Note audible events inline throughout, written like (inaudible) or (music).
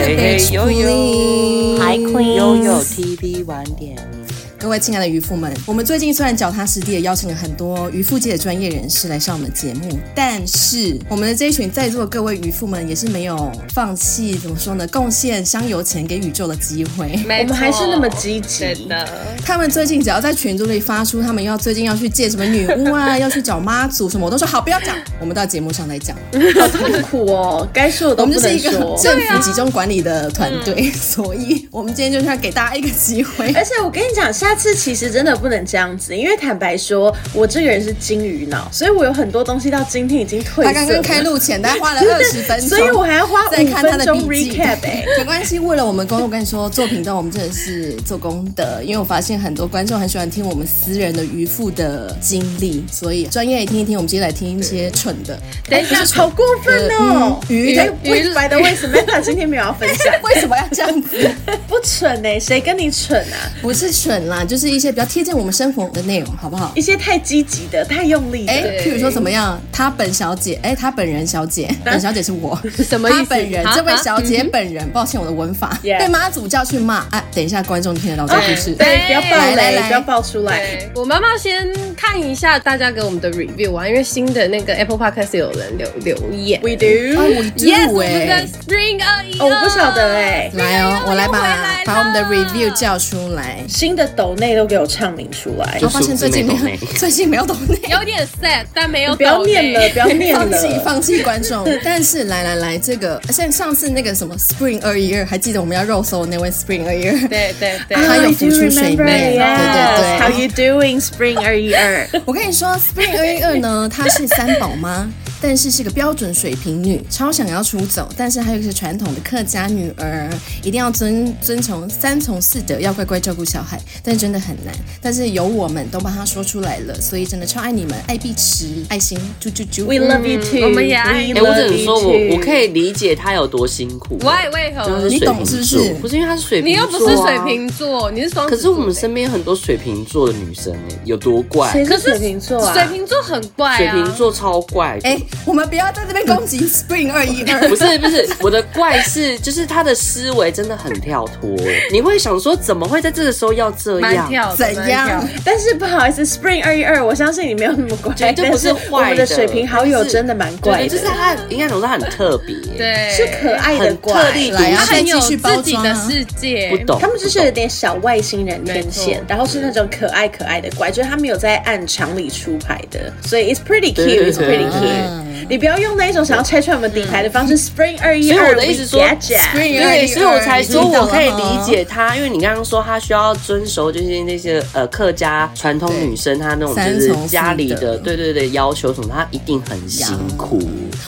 嘿嘿呦呦，Hi Queen，悠悠 TV 晚点。各位亲爱的渔夫们，我们最近虽然脚踏实地的邀请了很多渔夫界的专业人士来上我们的节目，但是我们的这一群在座的各位渔夫们也是没有放弃，怎么说呢？贡献香油钱给宇宙的机会。我们还是那么积极。真的，他们最近只要在群组里发出他们要最近要去借什么女巫啊，要去找妈祖什么，我都说好，不要讲，我们到节目上来讲。好痛苦哦，该说的都不能说。我们就是一个政府集中管理的团队，啊、(laughs) 所以我们今天就是要给大家一个机会。而且我跟你讲，下次其实真的不能这样子，因为坦白说，我这个人是金鱼脑，所以我有很多东西到今天已经退。他刚刚开录前，他花了二十分钟，所以我还要花五分钟看他的 recap 哎、欸，(laughs) 没关系，为了我们公，我跟你说，做频道我们真的是做功德，因为我发现很多观众很喜欢听我们私人的渔夫的经历，所以专业也听一听。我们今天来听一些蠢的，等一下，好过分哦！鱼的鱼白的为什么？他今天没有要分享，为什么要这样子？(laughs) 不蠢哎、欸，谁跟你蠢啊？不是蠢啦，就是一些比较贴近我们生活的内容，好不好？一些太积极的、太用力的，哎，譬如说怎么样？他本小姐，哎，她本人小姐，(laughs) 本小姐是我，(laughs) 什么意思？他本人这位小姐本人，抱歉我的文法，(laughs) 被妈祖叫去骂。哎，等一下，观众听得到这个故事，对，不要爆雷，不要爆出来。我妈妈先看一下大家给我们的 review 啊，因为新的那个 Apple Podcast 有人留留言，We do，We do，我们的 Spring 二一哦，我不晓得哎，来哦，我来把把我们的 review 叫出来，新的抖内都给我唱名出来。我发现最近没有，(laughs) 最近没有抖内，(laughs) 有点 sad，但没有。不要念了，不要念了，放弃放弃 (laughs) 观众。但是来来来，这个像上次那个什么 Spring 二一二，还记得我们要肉搜的那位 Spring 二一二？对对对，他有浮出水面。对对对，How you doing Spring 二一二？我跟你说，Spring 二一二呢，她是三宝妈。但是是个标准水瓶女，超想要出走，但是还有一个传统的客家女儿，一定要遵遵从三从四德，要乖乖照顾小孩，但真的很难。但是有我们都帮她说出来了，所以真的超爱你们，爱碧池，爱心，啾啾啾。We love you too，我们也爱你。我只能说我我可以理解她有多辛苦。Why？为何？你懂是不是？不是因为她是水瓶座，你又不是水瓶座，你是双。可是我们身边很多水瓶座的女生哎，有多怪？谁是水瓶座啊？水瓶座很怪啊，水瓶座超怪。哎，我们不要在。这边攻击 (laughs) Spring 二一二，不是不是，我的怪是就是他的思维真的很跳脱，你会想说怎么会在这个时候要这样？怎样？但是不好意思，Spring 二一二，我相信你没有那么怪，绝对不是坏的。我们的水平好友真的蛮怪的，就是他应该总是很特别，对，是可爱的怪，特立独行，他很有自己的世界，不懂，他们就是有点小外星人天线，然后是那种可爱可爱的怪，就是他们有在按常理出牌的，所以 it's pretty cute，it's pretty cute。Yeah. 你不要用那一种想要拆穿我们底牌的方式。Spring 二一二，所以我的意思说，Spring 二一，所以我才说我可以理解他，因为你刚刚说他需要遵守就是那些呃客家传统女生她那种就是家里的对对对要求什么，她一定很辛苦。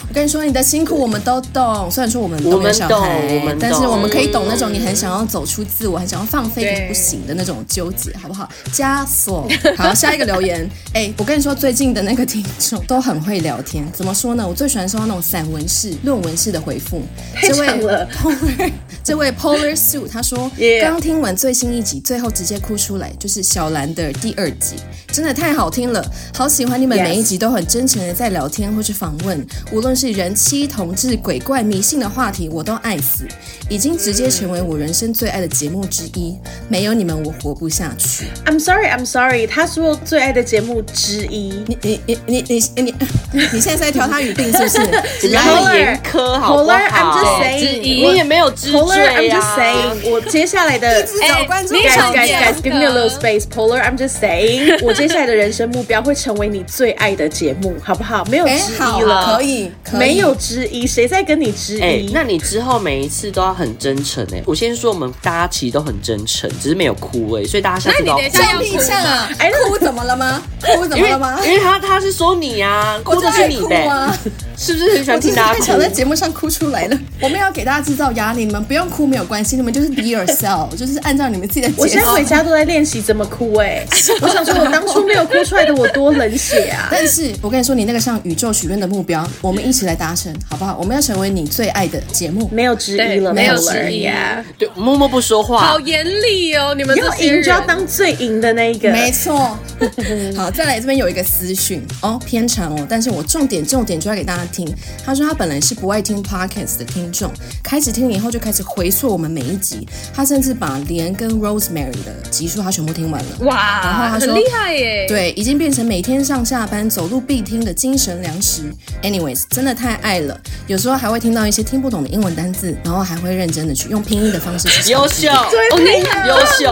我跟你说，你的辛苦我们都懂，虽然说我们都没有小孩，我们但是我们可以懂那种你很想要走出自我，很想要放飞可是不行的那种纠结，好不好？枷锁。好，下一个留言，(laughs) 哎，我跟你说，最近的那个听众都很会聊天，怎么说呢？我最喜欢收到那种散文式、论文式的回复。太长了。这位 Polar，这位 Polar Sue 他说，刚听完最新一集，最后直接哭出来，就是小兰的第二集，真的太好听了，好喜欢你们每一集都很真诚的在聊天或是访问无论是人妻、同志、鬼怪、迷信的话题，我都爱死，已经直接成为我人生最爱的节目之一。没有你们，我活不下去。I'm sorry, I'm sorry。他说最爱的节目之一，你你你你你你 (laughs) 你现在在挑他。语病是不是？很严苛，好不好？I'm just saying，你也没有知 I'm just saying，我接下来的，(laughs) 哎，guys guys guys，give me a little space。Polar, I'm just saying，(laughs) 我接下来的人生目标会成为你最爱的节目，好不好？没有之一了，可以，没有之一，谁在跟你之一？那你之后每一次都要很真诚哎。我先说，我们大家其实都很真诚，只是没有哭哎，所以大家下次都要哭。啊！哎，哭怎么了吗？(laughs) 哭怎么了吗？因为他他是说你啊，哭的是你呗。是不是很喜欢听大家哭？太常在节目上哭出来了。我们要给大家制造压力，你们不用哭没有关系，你们就是 be yourself，就是按照你们自己的节奏。我现在回家都在练习怎么哭哎、欸！(laughs) 我想说，我当初没有哭出来的我多冷血啊！(laughs) 但是我跟你说，你那个向宇宙许愿的目标，我们一起来达成，好不好？我们要成为你最爱的节目，没有之一了，没有之一啊！对，默默不说话，好严厉哦！你们要赢就要当最赢的那一个，没错。好，再来这边有一个私讯哦，偏长哦，但是我重点重点就要给大家。听。他说他本来是不爱听 podcast 的听众，开始听了以后就开始回溯我们每一集。他甚至把莲跟 Rosemary 的集数他全部听完了。哇，然后他说很厉害耶，对，已经变成每天上下班走路必听的精神粮食。Anyways，真的太爱了，有时候还会听到一些听不懂的英文单字，然后还会认真的去用拼音的方式去优秀，对，优秀，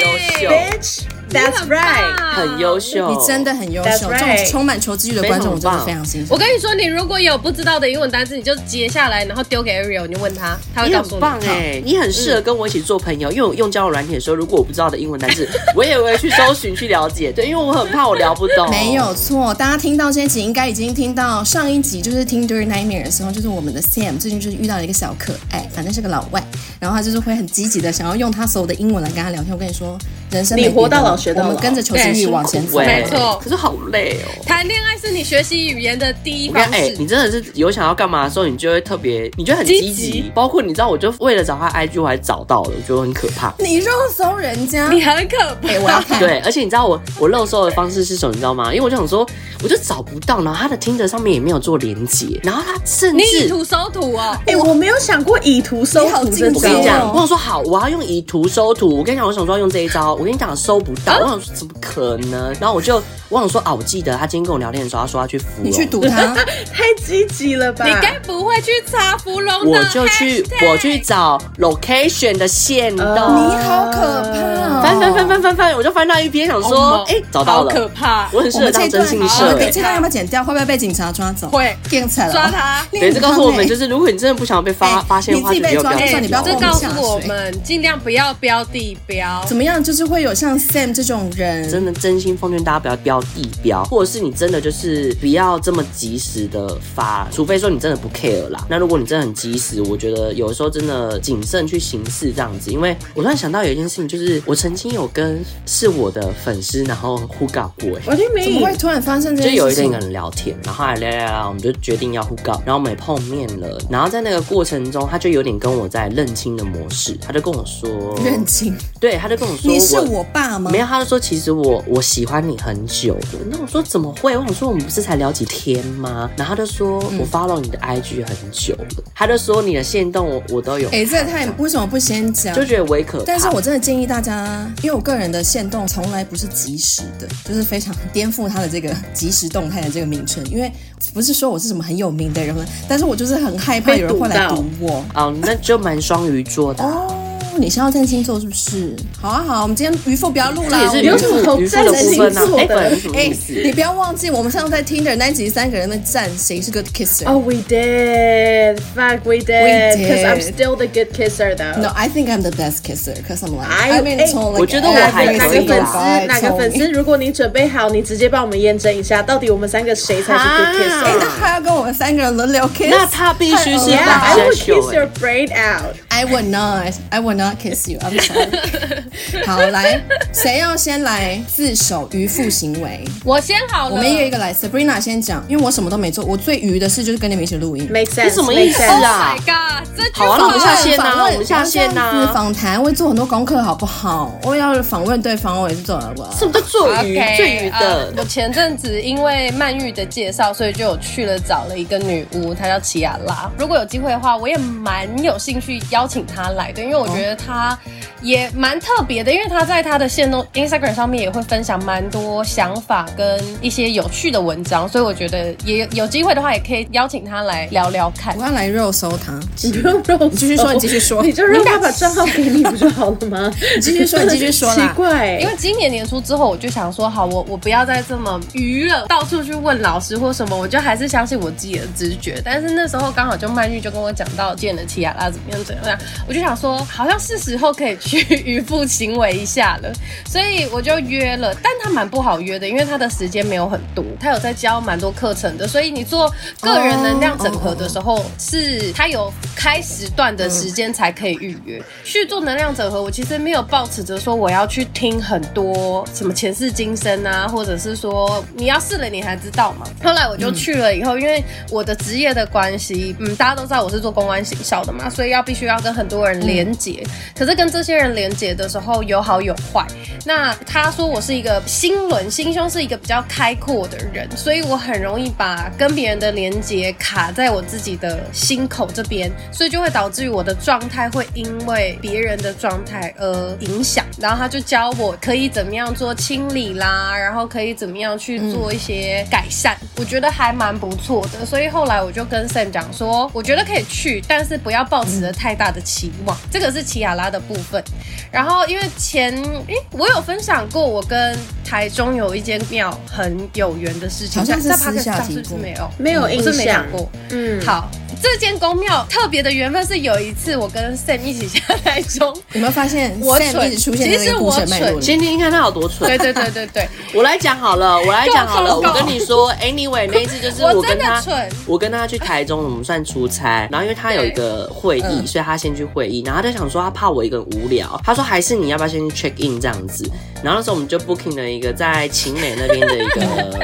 优秀。That's right，很优秀，你真的很优秀。这种充满求知欲的观众，我真的非常欣赏。我跟你说，你如果有不知道的英文单词，你就截下来，然后丢给 Ariel，你就问他，他会告诉你。很棒哎，你很适合跟我一起做朋友，因为我用交友软体的时候，如果我不知道的英文单词，(laughs) 我也会去搜寻去了解。对，因为我很怕我聊不懂。没有错，大家听到这一集，应该已经听到上一集，就是听 During Nightmare 的时候，就是我们的 Sam 最近就是遇到了一个小可爱，反正是个老外，然后他就是会很积极的想要用他所有的英文来跟他聊天。我跟你说，人生你活到老学到老，我们跟着求。继续往前走，没错。可是好累哦。谈恋爱是你学习语言的第一方式。哎，你真的是有想要干嘛的时候，你就会特别，你就很积极。包括你知道，我就为了找他 IG，我还找到了，我觉得很可怕。你肉搜人家，你很可怕。我要看。对，而且你知道我我肉搜的方式是什么？你知道吗？因为我就想说，我就找不到，然后他的听着上面也没有做连接，然后他甚至你以图搜图哦。哎，我没有想过以图搜图。我跟你讲，我想说好，我要用以图搜图。我跟你讲，我想说要用这一招。我跟你讲，搜不到。我想说怎么可能？然后我就我想说啊，我记得他今天跟我聊天的时候，他说他去芙蓉，你去堵他，(laughs) 太积极了吧？你该不会去查芙蓉？我就去，我去找 location 的线动。你好可怕！翻翻翻翻翻翻，我就翻到一篇，想说，哎，找到了，可怕！我很适合当征信社。这段要不要剪掉？会不会被警察抓走？会，警察抓他。对，这告诉我们就是，如果你真的不想要被发发现的话，你自己被抓，你不要。这告诉我们，尽量不要标地标。怎么样？就是会有像 Sam 这种人，真的真心奉劝大家不要标地标，或者是你真的就是不要这么及时的发，除非说你真的不 care 啦。那如果你真的很及时，我觉得有时候真的谨慎去行事这样子。因为我突然想到有一件事情，就是我曾经有跟是我的粉丝然后 hook up 过，我就没？怎么会突然发生这件事情？就有一个人聊天，然后来聊聊聊，我们就决定要 hook up，然后我们也碰面了。然后在那个过程中，他就有点跟我在认亲的模式，他就跟我说认亲，对，他就跟我说你是我爸吗？没有，他就说其实我我喜欢你很久的。那我说怎么会？我想说我们不是才聊几天吗？然后他就说我 follow 你的 IG 很久了，嗯、他就说你的线动我我都有。哎、欸，这个太为什么不先讲？就觉得微可。但是我真的建议大家，因为我个人的线动从来不是即时的，就是非常颠覆他的这个即时动态的这个名称，因为不是说我是什么很有名的人，但是我就是很害怕有人会来堵我。哦，那就蛮双鱼座的、啊。哦你是要占星座是不是？好啊好，我们今天渔夫不要录了，也是渔夫渔夫的部分啊。哎，你不要忘记，我们上次在 Tinder 那集三个人在战谁是 good kisser。Oh, we did. Fuck, we did. Because I'm still the good kisser, though. No, I think I'm the best kisser. Because I'm like, I mean, 我觉得我还可以。哪个粉丝？哪个粉丝？如果你准备好，你直接帮我们验证一下，到底我们三个谁才是 good kisser？哎，那他要跟我们三个人轮流 kiss，那他必须是 Yeah, I will kiss your brain out. I will not. I will not kiss you. I'm sorry. (laughs) 好，来，谁要先来自首渔夫行为？我先好了。我们一个一个来。Sabrina 先讲，因为我什么都没做。我最愚的事就是跟你们一起录音。没事，你什么意思啊？Oh my god！好啊，那我们下线呐，我们下线呐。访谈会做很多功课，好不好？我要访问对方，我也是做了。什么叫做鱼？最鱼的。我前阵子因为曼玉的介绍，所以就有去了找了一个女巫，她叫奇亚拉。如果有机会的话，我也蛮有兴趣邀请他来的，因为我觉得他。也蛮特别的，因为他在他的线动 Instagram 上面也会分享蛮多想法跟一些有趣的文章，所以我觉得也有机会的话，也可以邀请他来聊聊看。我要来肉搜他，你不用肉，你继续说，你继续说，你就让他把账号给你不就好了吗？(laughs) 你继续说，你继续说啦。奇怪，因为今年年初之后，我就想说，好，我我不要再这么愚了，到处去问老师或什么，我就还是相信我自己的直觉。但是那时候刚好就曼玉就跟我讲到见了奇亚拉怎么样怎么样，我就想说，好像是时候可以去。去渔夫行为一下了，所以我就约了，但他蛮不好约的，因为他的时间没有很多，他有在教蛮多课程的，所以你做个人能量整合的时候，是他有开始时段的时间才可以预约。去做能量整合，我其实没有抱持着说我要去听很多什么前世今生啊，或者是说你要试了你才知道嘛。后来我就去了以后，因为我的职业的关系，嗯，大家都知道我是做公关行销的嘛，所以要必须要跟跟很多人连接。可是跟这些人连接的时候有好有坏。那他说我是一个心轮心胸是一个比较开阔的人，所以我很容易把跟别人的连接卡在我自己的心口这边，所以就会导致于我的状态会因为别人的状态而影响。然后他就教我可以怎么样做清理啦，然后可以怎么样去做一些改善，我觉得还蛮不错的。所以后来我就跟 Sam 讲说，我觉得可以去，但是不要抱持的太大的期望。嗯、这个是奇亚拉的部分。然后因为前诶，我有分享过我跟台中有一间庙很有缘的事情，好像是私下提过，没有没有印象没讲过。嗯，好。这间公庙特别的缘分是有一次我跟 Sam 一起下台中，(laughs) 有没有发现我蠢？其实我蠢，先听听看他有多蠢。对对对对对，(laughs) 我来讲好了，我来讲好了。我跟你说，Anyway，那一次就是我跟他，我跟他去台中，我们算出差。然后因为他有一个会议，所以他先去会议。然后他就想说，他怕我一个人无聊，他说还是你要不要先去 check in 这样子。然后那时候我们就 booking 了一个在晴美那边的一个。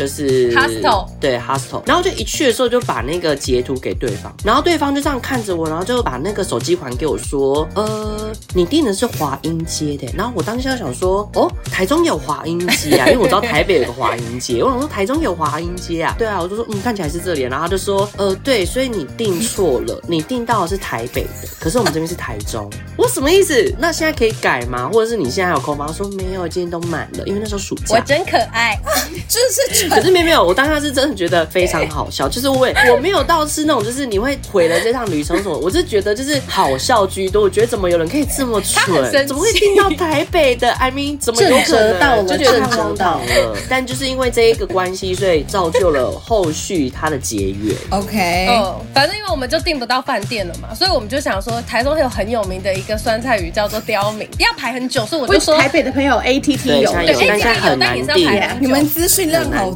就是 hostel 对 hostel，然后就一去的时候就把那个截图给对方，然后对方就这样看着我，然后就把那个手机还给我说，呃，你订的是华阴街的，然后我当下想说，哦，台中有华阴街啊，因为我知道台北有个华阴街，我想说台中有华阴街啊，对啊，我就说嗯，看起来是这里，然后他就说，呃，对，所以你订错了，你订到的是台北的，可是我们这边是台中，我什么意思？那现在可以改吗？或者是你现在还有空吗？我说没有，今天都满了，因为那时候暑假。我真可爱，(laughs) 就是。可是没有没有，我当下是真的觉得非常好笑，就是我我没有到是那种就是你会毁了这趟旅程什么，我是觉得就是好笑居多。我觉得怎么有人可以这么蠢，怎么会订到台北的？I mean，怎么有可能？就觉得太荒唐了。但就是因为这一个关系，所以造就了后续他的结缘。OK，哦，反正因为我们就订不到饭店了嘛，所以我们就想说台中有很有名的一个酸菜鱼叫做刁民，要排很久，所以我就说台北的朋友 ATT 有，对，但现在很难订。你们资讯量好。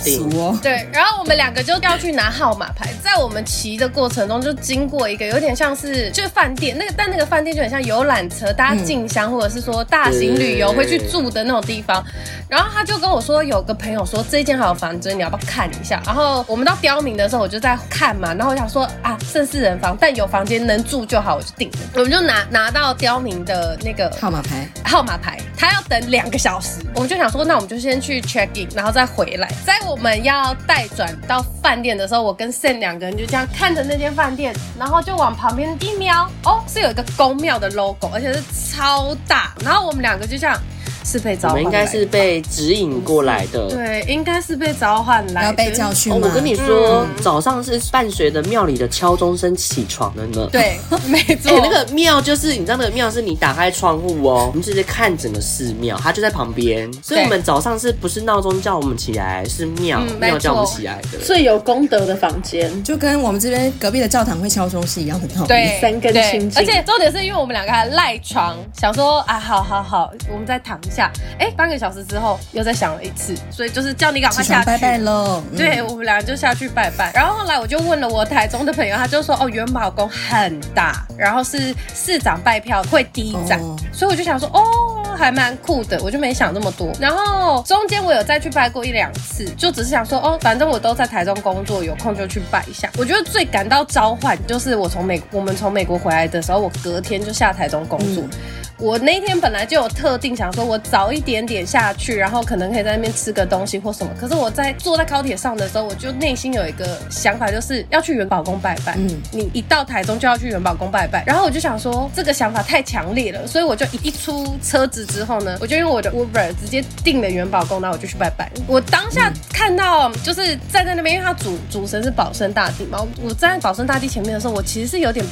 对，然后我们两个就要去拿号码牌，在我们骑的过程中，就经过一个有点像是就是饭店那个，但那个饭店就很像游览车，大家进香或者是说大型旅游会去住的那种地方。然后他就跟我说，有个朋友说这间还有房间，你要不要看一下？然后我们到刁民的时候，我就在看嘛。然后我想说啊，剩四人房，但有房间能住就好，我就定了。我们就拿拿到刁民的那个号码牌，号码牌，他要等两个小时，我们就想说，那我们就先去 check in，然后再回来。在我们要待转到饭店的时候，我跟 Sam 两个人就这样看着那间饭店，然后就往旁边一瞄，哦，是有一个宫庙的 logo，而且是超大。然后我们两个就这样。是被召唤，我们应该是被指引过来的。对，应该是被召唤来，要被教训我跟你说，嗯、早上是伴随着庙里的敲钟声起床的呢。对，(laughs) 没错。欸、那个庙就是，你知道那个庙是你打开窗户哦，我们直接看整个寺庙，它就在旁边。所以我们早上是不是闹钟叫我们起来，是庙庙、嗯、叫我们起来的。最有功德的房间，就跟我们这边隔壁的教堂会敲钟是一样的道理。对，三根清净。而且重点是因为我们两个还赖床，想说啊，好好好，我们再躺一下。哎，半个小时之后又再响了一次，所以就是叫你赶快下去拜拜喽。嗯、对，我们俩就下去拜拜。然后后来我就问了我台中的朋友，他就说哦，元宝宫很大，然后是市长拜票会第一站，哦、所以我就想说哦，还蛮酷的，我就没想那么多。然后中间我有再去拜过一两次，就只是想说哦，反正我都在台中工作，有空就去拜一下。我觉得最感到召唤就是我从美我们从美国回来的时候，我隔天就下台中工作。嗯我那天本来就有特定想说，我早一点点下去，然后可能可以在那边吃个东西或什么。可是我在坐在高铁上的时候，我就内心有一个想法，就是要去元宝宫拜拜。嗯，你一到台中就要去元宝宫拜拜。然后我就想说，这个想法太强烈了，所以我就一一出车子之后呢，我就用我的 Uber 直接订了元宝宫，然后我就去拜拜。我当下看到就是站在那边，因为他主主神是保生大帝嘛，我站在保生大帝前面的时候，我其实是有点。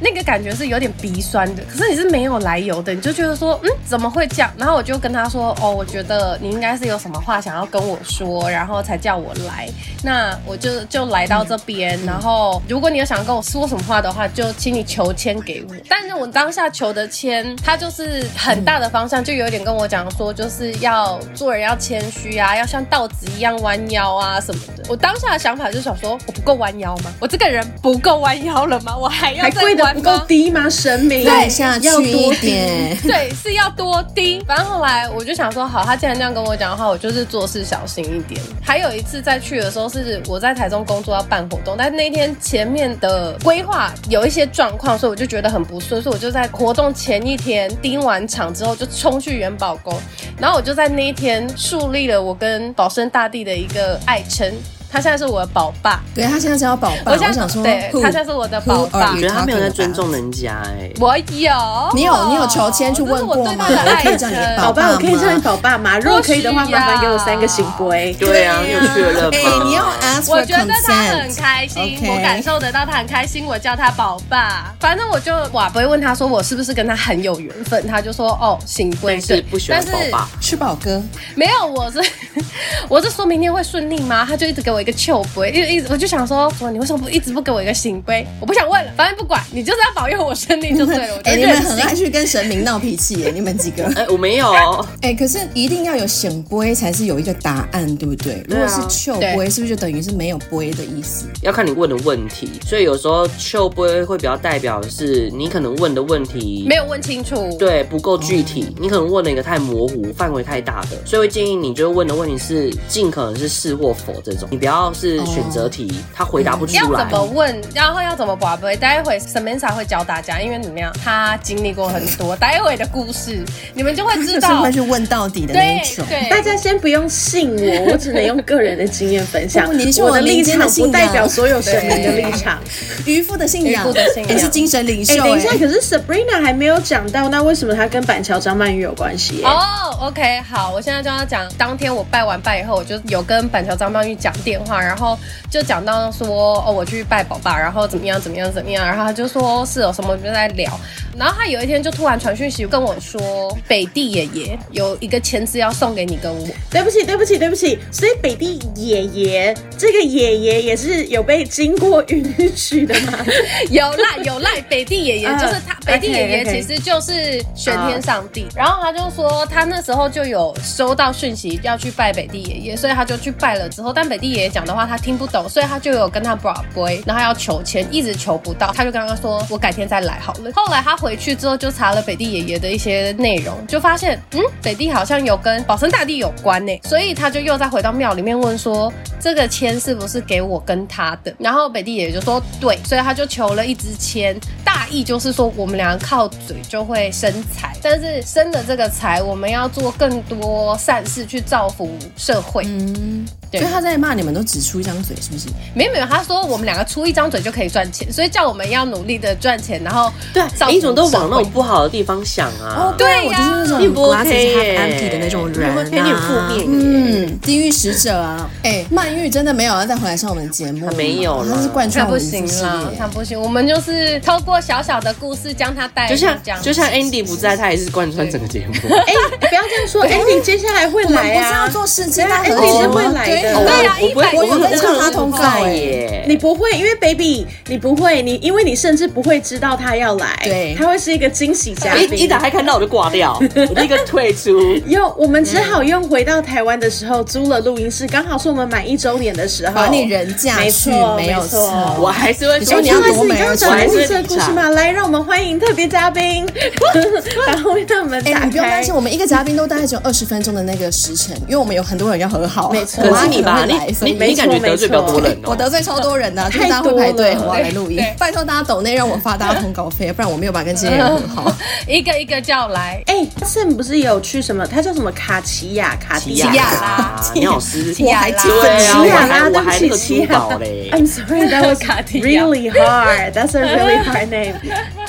那个感觉是有点鼻酸的，可是你是没有来由的，你就觉得说，嗯，怎么会这样？然后我就跟他说，哦，我觉得你应该是有什么话想要跟我说，然后才叫我来。那我就就来到这边，嗯、然后如果你有想跟我说什么话的话，就请你求签给我。但是我当下求的签，他就是很大的方向，就有点跟我讲说，就是要做人要谦虚啊，要像稻子一样弯腰啊什么的。我当下的想法就是想说，我不够弯腰吗？我这个人不够弯腰了吗？我还要再弯。完不够低吗？神明对，下去一点，(laughs) 对，是要多低。反正后来我就想说，好，他既然这样跟我讲的话，我就是做事小心一点。还有一次再去的时候，是我在台中工作要办活动，但是那天前面的规划有一些状况，所以我就觉得很不顺，所以我就在活动前一天盯完场之后，就冲去元宝宫，然后我就在那一天树立了我跟保生大帝的一个爱称。他现在是我的宝爸，对，他现在叫宝爸。我想说，对，他现在是我的宝爸。我觉得他没有在尊重人家哎。我有，你有你有求签去问过吗？我可以叫你宝爸，我可以叫你宝爸吗？如果可以的话，麻烦给我三个圣杯。对啊，你有确认吗？哎，你要。我觉得他很开心，我感受得到他很开心。我叫他宝爸，反正我就哇不会问他说我是不是跟他很有缘分，他就说哦圣杯是不喜欢宝爸，是宝哥。没有，我是 (laughs) 我是说明天会顺利吗？他就一直给我一个笑杯。一一直我就想说，说你为什么不一直不给我一个行杯？我不想问了，反正不管你就是要保佑我顺利就对了。(laughs) 哎、欸，你们很爱去跟神明闹脾气耶，你们几个？哎、欸，我没有。(laughs) 哎、欸，可是一定要有圣杯才是有一个答案，对不对？如果是笑杯，是不是就等于是没有杯的意思？要看你问的问题，所以有时候笑杯会比较代表的是你可能问的问题没有问清楚，对，不够具体，哦、你可能问了一个太模糊、范围太大的，所以会建议你就问的问题是尽可能是是或否这种，你不要是选择题。哦他回答不出来，要怎么问，然后要怎么拔杯？待会 Samantha 会教大家，因为怎么样，他经历过很多，待会的故事你们就会知道。会去问到底的那种。对，大家先不用信我，我只能用个人的经验分享。(laughs) 我的立场不代表所有神明的立场。(laughs) 渔夫的信仰，也是精神领袖。等一下，可是 Sabrina 还没有讲到，那为什么他跟板桥张曼玉有关系？哦，OK，好，我现在就要讲，当天我拜完拜以后，我就有跟板桥张曼玉讲电话，然后就讲到。说哦，我去拜宝爸，然后怎么样怎么样怎么样，然后他就说是有什么，我们就在聊。然后他有一天就突然传讯息跟我说，北地爷爷有一个签字要送给你跟我。对不起，对不起，对不起。所以北地爷爷这个爷爷也是有被经过允许的吗？(laughs) 有赖有赖，北帝爷爷就是他，uh, 北帝爷爷其实就是玄天上帝。Uh, 然后他就说他那时候就有收到讯息要去拜北帝爷爷，所以他就去拜了之后，但北帝爷爷讲的话他听不懂，所以他就有跟他 bra boy，然后要求签，一直求不到，他就跟他说我改天再来好了。后来他回去之后就查了北帝爷爷的一些内容，就发现嗯，北帝好像有跟保生大帝有关呢，所以他就又再回到庙里面问说这个签是不是给我跟他的？然后北帝爷爷就说对，所以他就求了一支签，大意就是说我们两个靠嘴就会生财，但是生的这个财我们要做更多善事去造福社会。嗯。对所以他在骂你们都只出一张嘴，是不是？没有没有，他说我们两个出一张嘴就可以赚钱，所以叫我们要努力的赚钱，然后对，一种都往那种不好的地方想啊。哦，对，我就是那种不 OK 的那种人啊，有点负面，嗯，地狱使者啊。哎，曼玉真的没有要再回来上我们的节目，没有，他是贯穿不行了，他不行。我们就是透过小小的故事将他带，就像就像 Andy 不在，他也是贯穿整个节目。(laughs) 哎，不要这样说，Andy 接下来会来啊，不是要做事情，他 Andy 是会来的。对呀，我不会，我有在唱他通告耶。你不会，因为 baby，你不会，你因为你甚至不会知道他要来，对，他会是一个惊喜嘉宾。一打开看到我就挂掉，(laughs) 我立刻退出。用我们只好用回到台湾的时候租了录音室，刚好是我们满一周年的时候，把你人嫁去，没有错。我还是会说你要多美，我还是这个故事吗？来，让我们欢迎特别嘉宾。(laughs) 然后让我们打开。你不用担心，我们一个嘉宾都大概只有二十分钟的那个时辰，因为我们有很多人要和好。没错，可是你吧，你。你你感觉得罪比较多人，我得罪超多人的，就是大家会排队，我要来录音。拜托大家抖内让我发大家通告费，不然我没有办法跟这些人很好。(laughs) 一个一个叫来。哎，Sam 不是有去什么？他叫什么？卡奇亚卡奇亚拉，(laughs) 你好斯，我还记得奇亚拉，对不起，奇亚嘞。I'm sorry, that was really hard. That's a really hard name.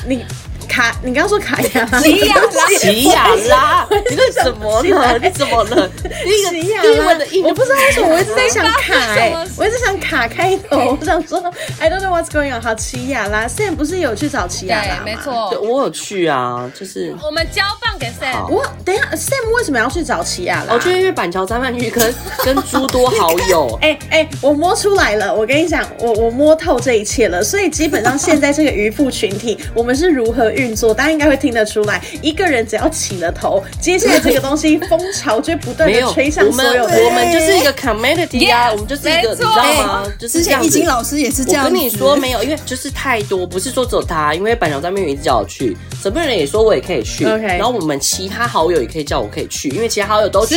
你。卡，你刚刚说卡亚拉，奇亚拉，奇亚拉，(laughs) 你是什么呢？你怎么了？奇亚拉的音，我不知道为什么，我一直在想卡，哎，我一直想卡开头，我想说，I don't know what's going on。好，奇亚拉，Sam 不是有去找奇亚拉吗？没错，我有去啊，就是我们交棒给 Sam。我等一下，Sam 为什么要去找奇亚拉？我觉得因为板桥张曼玉跟 (laughs) 跟诸多好友，(laughs) 哎哎，我摸出来了，我跟你讲，我我摸透这一切了，所以基本上现在这个渔夫群体，我们是如何遇。运作，大家应该会听得出来。一个人只要起了头，接下来这个东西风潮就不断的吹向所有的。我们就是一个 community 啊，我们就是一个，你知道吗？就是这样易经老师也是这样。我跟你说没有，因为就是太多，不是说只有他，因为板桥在那边一直叫我去，什么人也说我也可以去。OK，然后我们其他好友也可以叫我可以去，因为其他好友都去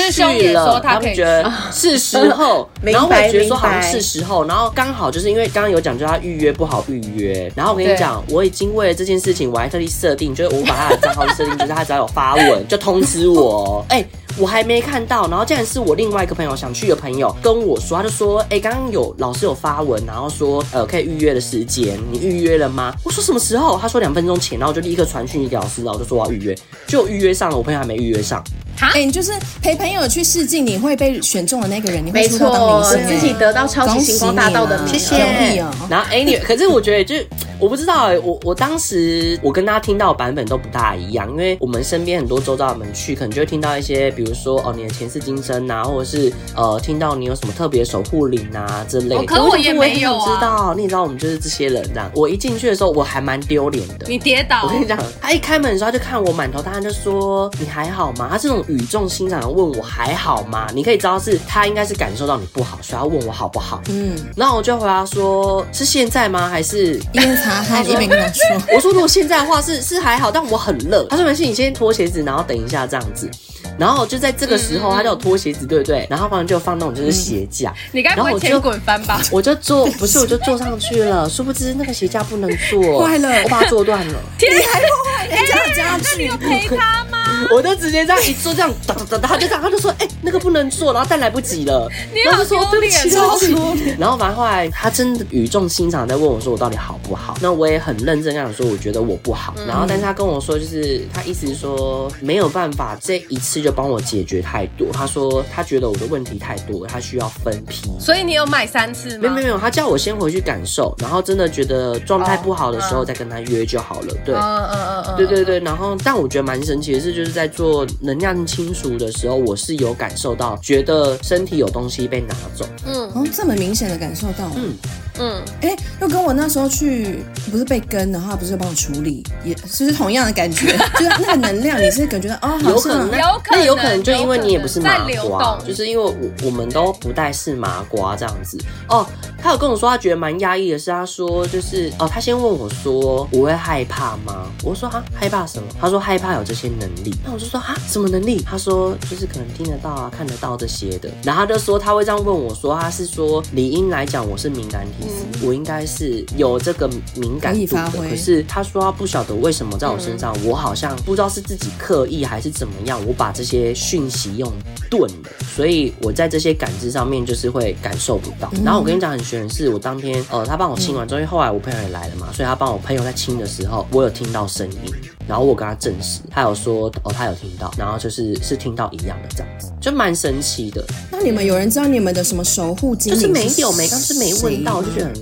了，他们觉得是时候，(laughs) 然后我也觉得说好像是时候，然后刚好就是因为刚刚有讲，就他预约不好预约，然后我跟你讲，我已经为了这件事情，我还特地设定，就是我把他的账号设定，就是他只要有发文就通知我，哎。我还没看到，然后竟然是我另外一个朋友想去的朋友跟我说，他就说，哎、欸，刚刚有老师有发文，然后说，呃，可以预约的时间，你预约了吗？我说什么时候？他说两分钟前，然后就立刻传讯息给老师，然后就说我要预约，就预约上了，我朋友还没预约上。哎、欸，你就是陪朋友去试镜，你会被选中的那个人，你会出道当明星，自己得到超级星光大道的名，谢谢。然后哎，你可是我觉得就我不知道哎，我我当时我跟大家听到的版本都不大一样，因为我们身边很多周遭的们去，可能就会听到一些，比如说哦，你的前世今生啊，或者是呃，听到你有什么特别守护灵啊之类的。可我也没有知道，你也知道我们就是这些人这样。我一进去的时候，我还蛮丢脸的。你跌倒？我跟你讲，他一开门的时候他就看我满头大汗，就说你还好吗？他这种语重心长的。问我还好吗？你可以知道是他应该是感受到你不好，所以他问我好不好。嗯，然后我就回答说：是现在吗？还是一边擦汗一边跟他说？我说如果现在的话是是还好，但我很热。他说没事，你先脱鞋子，然后等一下这样子。然后就在这个时候，他叫我脱鞋子，对不对？然后旁边就放那种就是鞋架，(laughs) 你该不会前滚翻吧？我就坐，不是我就坐上去了，殊不知那个鞋架不能坐，(laughs) 坏了，我把它坐断了。(laughs) 天，你还破坏人家的家具？那你有陪他吗？我就直接这样一坐，这样哒哒哒，他就这样，他就说：“哎，那个不能做。”然后但来不及了，你好丢脸，然后反正后来他真的语重心长在问我说：“我到底好不好？”那我也很认真这样说：“我觉得我不好。”然后但是他跟我说，就是他意思是说没有办法这一次就帮我解决太多。他说他觉得我的问题太多，他需要分批。所以你有买三次吗？没有没有，他叫我先回去感受，然后真的觉得状态不好的时候再跟他约就好了。对，嗯嗯嗯对对对。然后但我觉得蛮神奇的是，就是在做能量清除的时候，我是有感受到，觉得身体有东西被拿走。嗯，哦，这么明显的感受到。嗯嗯，哎、欸，又跟我那时候去，不是被跟的话，不是帮我处理，也是同样的感觉，(laughs) 就是那个能量，你是感觉到哦，有可能，有可能，有可能就因为你也不是麻瓜，就是因为我我们都不带是麻瓜这样子。哦，他有跟我说，他觉得蛮压抑的是，他说就是哦，他先问我说我会害怕吗？我说啊，害怕什么？他说害怕有这些能力。那我就说啊，什么能力？他说就是可能听得到啊，看得到这些的。然后他就说他会这样问我说，他是说理应来讲我是敏感体。我应该是有这个敏感度的，可是他说他不晓得为什么在我身上，我好像不知道是自己刻意还是怎么样，我把这些讯息用钝了，所以我在这些感知上面就是会感受不到。然后我跟你讲很玄是，我当天呃他帮我清完之后，因为后来我朋友也来了嘛，所以他帮我朋友在清的时候，我有听到声音，然后我跟他证实，他有说哦他有听到，然后就是是听到一样的这样子，就蛮神奇的。那你们有人知道你们的什么守护精灵？就是没有，没刚是没问到，就觉得很。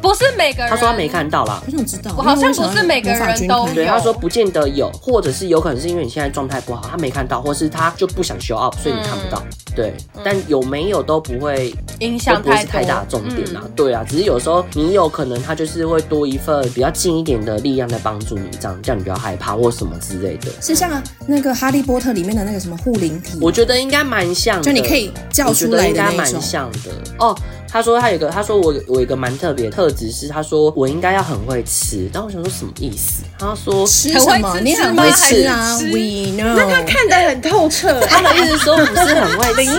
不是每个人，他说他没看到啦。我想知道，我好像不是每个人都有。对，他说不见得有，或者是有可能是因为你现在状态不好，他没看到，或是他就不想 show up，所以你看不到。对，但有没有都不会影响太太大重点啊。对啊，只是有时候你有可能他就是会多一份比较近一点的力量在帮助你，这样叫你比较害怕或什么之类的。是像那个哈利波特里面的那个什么护灵体？我觉得应该蛮像的，就你可以叫出来的那种。应该蛮像的哦。他说他有个，他说我我有一个蛮特别的特质是，他说我应该要很会吃，然后我想说什么意思？他说吃什么？你很会吃啊？We know。那他看得很透彻。(laughs) 他的意思说不是很会吃，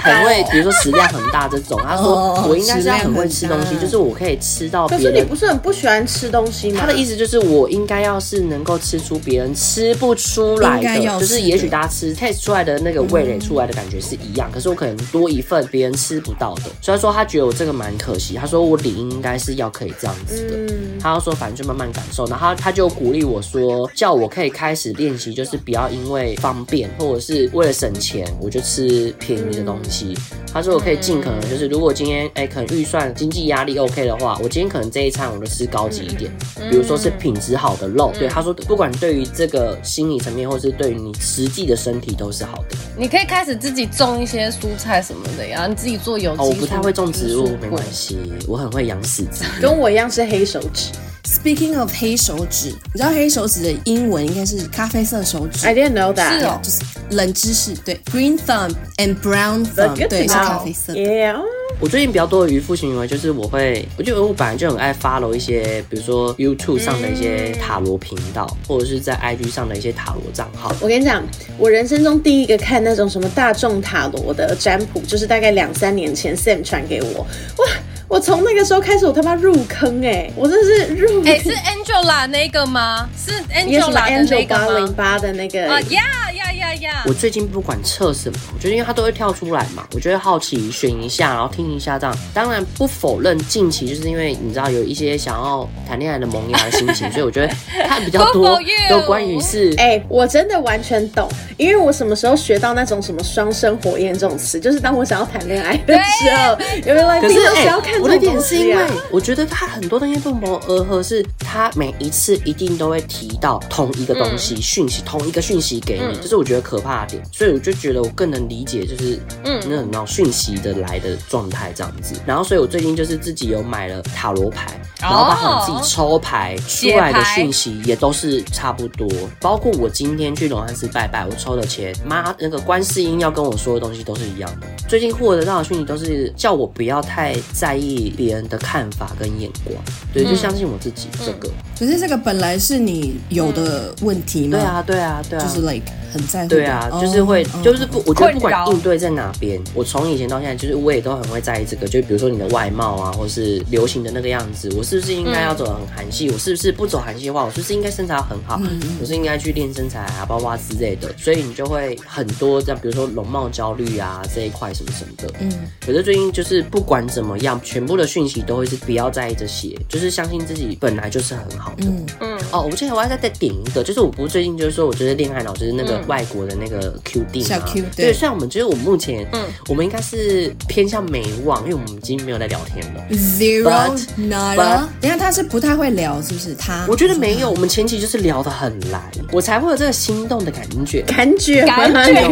很会，比如说食量很大这种。他说我应该是要很会吃东西，就是我可以吃到别人。可是你不是很不喜欢吃东西吗？他的意思就是我应该要是能够吃出别人吃不出来的，就是也许大家吃 taste 出来的那个味蕾出来的感觉是一样，可是我可能多一份别人吃不到的。所以说他觉得我这个蛮可惜。他说我理应应该是要可以这样子的。嗯他要说反正就慢慢感受，然后他他就鼓励我说，叫我可以开始练习，就是不要因为方便或者是为了省钱，我就吃便宜的东西。他说我可以尽可能就是，如果今天哎可能预算经济压力 OK 的话，我今天可能这一餐我就吃高级一点，比如说是品质好的肉。对，他说不管对于这个心理层面，或是对于你实际的身体都是好的。你可以开始自己种一些蔬菜什么的呀，你自己做有机。哦，我不太会种植物，没关系，我很会养死子，跟我一样是黑手指。Speaking of 黑手指，你知道黑手指的英文应该是咖啡色手指。I didn't know that。是哦，就是冷知识。对，green thumb and brown thumb，对，是咖啡色。Yeah。我最近比较多的渔夫行为就是我会，我觉得我本来就很爱 follow 一些，比如说 YouTube 上的一些塔罗频道，嗯、或者是在 IG 上的一些塔罗账号。我跟你讲，我人生中第一个看那种什么大众塔罗的占卜，就是大概两三年前 Sam 传给我，哇！我从那个时候开始，我他妈入坑哎、欸！我真是入坑。哎、欸，是 Angela 那个吗？是 Angela 的那个吗？八零八的那个。啊呀呀呀呀！我最近不管测什么，我觉得因为它都会跳出来嘛，我就会好奇选一下，然后听一下这样。当然不否认近期就是因为你知道有一些想要谈恋爱的萌芽的心情，所以我觉得看比较多 (laughs) 都关于是。哎、欸，我真的完全懂，因为我什么时候学到那种什么双生火焰这种词，就是当我想要谈恋爱的时候，有没有来？可是想要看。我的点是因为我觉得他很多东西不谋而合，是他每一次一定都会提到同一个东西讯息，同一个讯息给你，就是我觉得可怕的点。所以我就觉得我更能理解，就是嗯那种讯息的来的状态这样子。然后，所以我最近就是自己有买了塔罗牌，然后帮我自己抽牌出来的讯息也都是差不多。包括我今天去龙安寺拜拜，我抽的钱妈那个观世音要跟我说的东西都是一样的。最近获得到的讯息都是叫我不要太在意。别人的看法跟眼光，对，就相信我自己这个。可是这个本来是你有的问题吗？对啊，对啊，对啊，就是 like 很在乎。对啊，就是会，就是不，我觉得不管应对在哪边，我从以前到现在，就是我也都很会在意这个。就比如说你的外貌啊，或是流行的那个样子，我是不是应该要走得很韩系？我是不是不走韩系的话，我是不是应该身材要很好？我是应该去练身材啊，包括之类的。所以你就会很多这样，比如说容貌焦虑啊这一块什么什么的。嗯。可是最近就是不管怎么样，全部的讯息都会是不要在意这些，就是相信自己本来就是很好的。嗯嗯。哦，我之前我还在再点一个，就是我不是最近就是说，我觉得恋爱脑就是那个外国的那个 Q 定小 Q 对。虽然我们觉得我目前，嗯，我们应该是偏向美网，因为我们已经没有在聊天了。Zero nada。你看他是不太会聊，是不是？他我觉得没有，我们前期就是聊得很来，我才会有这个心动的感觉，感觉，感觉，(laughs)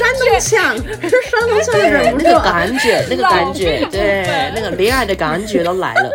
山东腔，山东腔的人，那个感觉，那个感觉，对，那个恋爱的感觉都来了。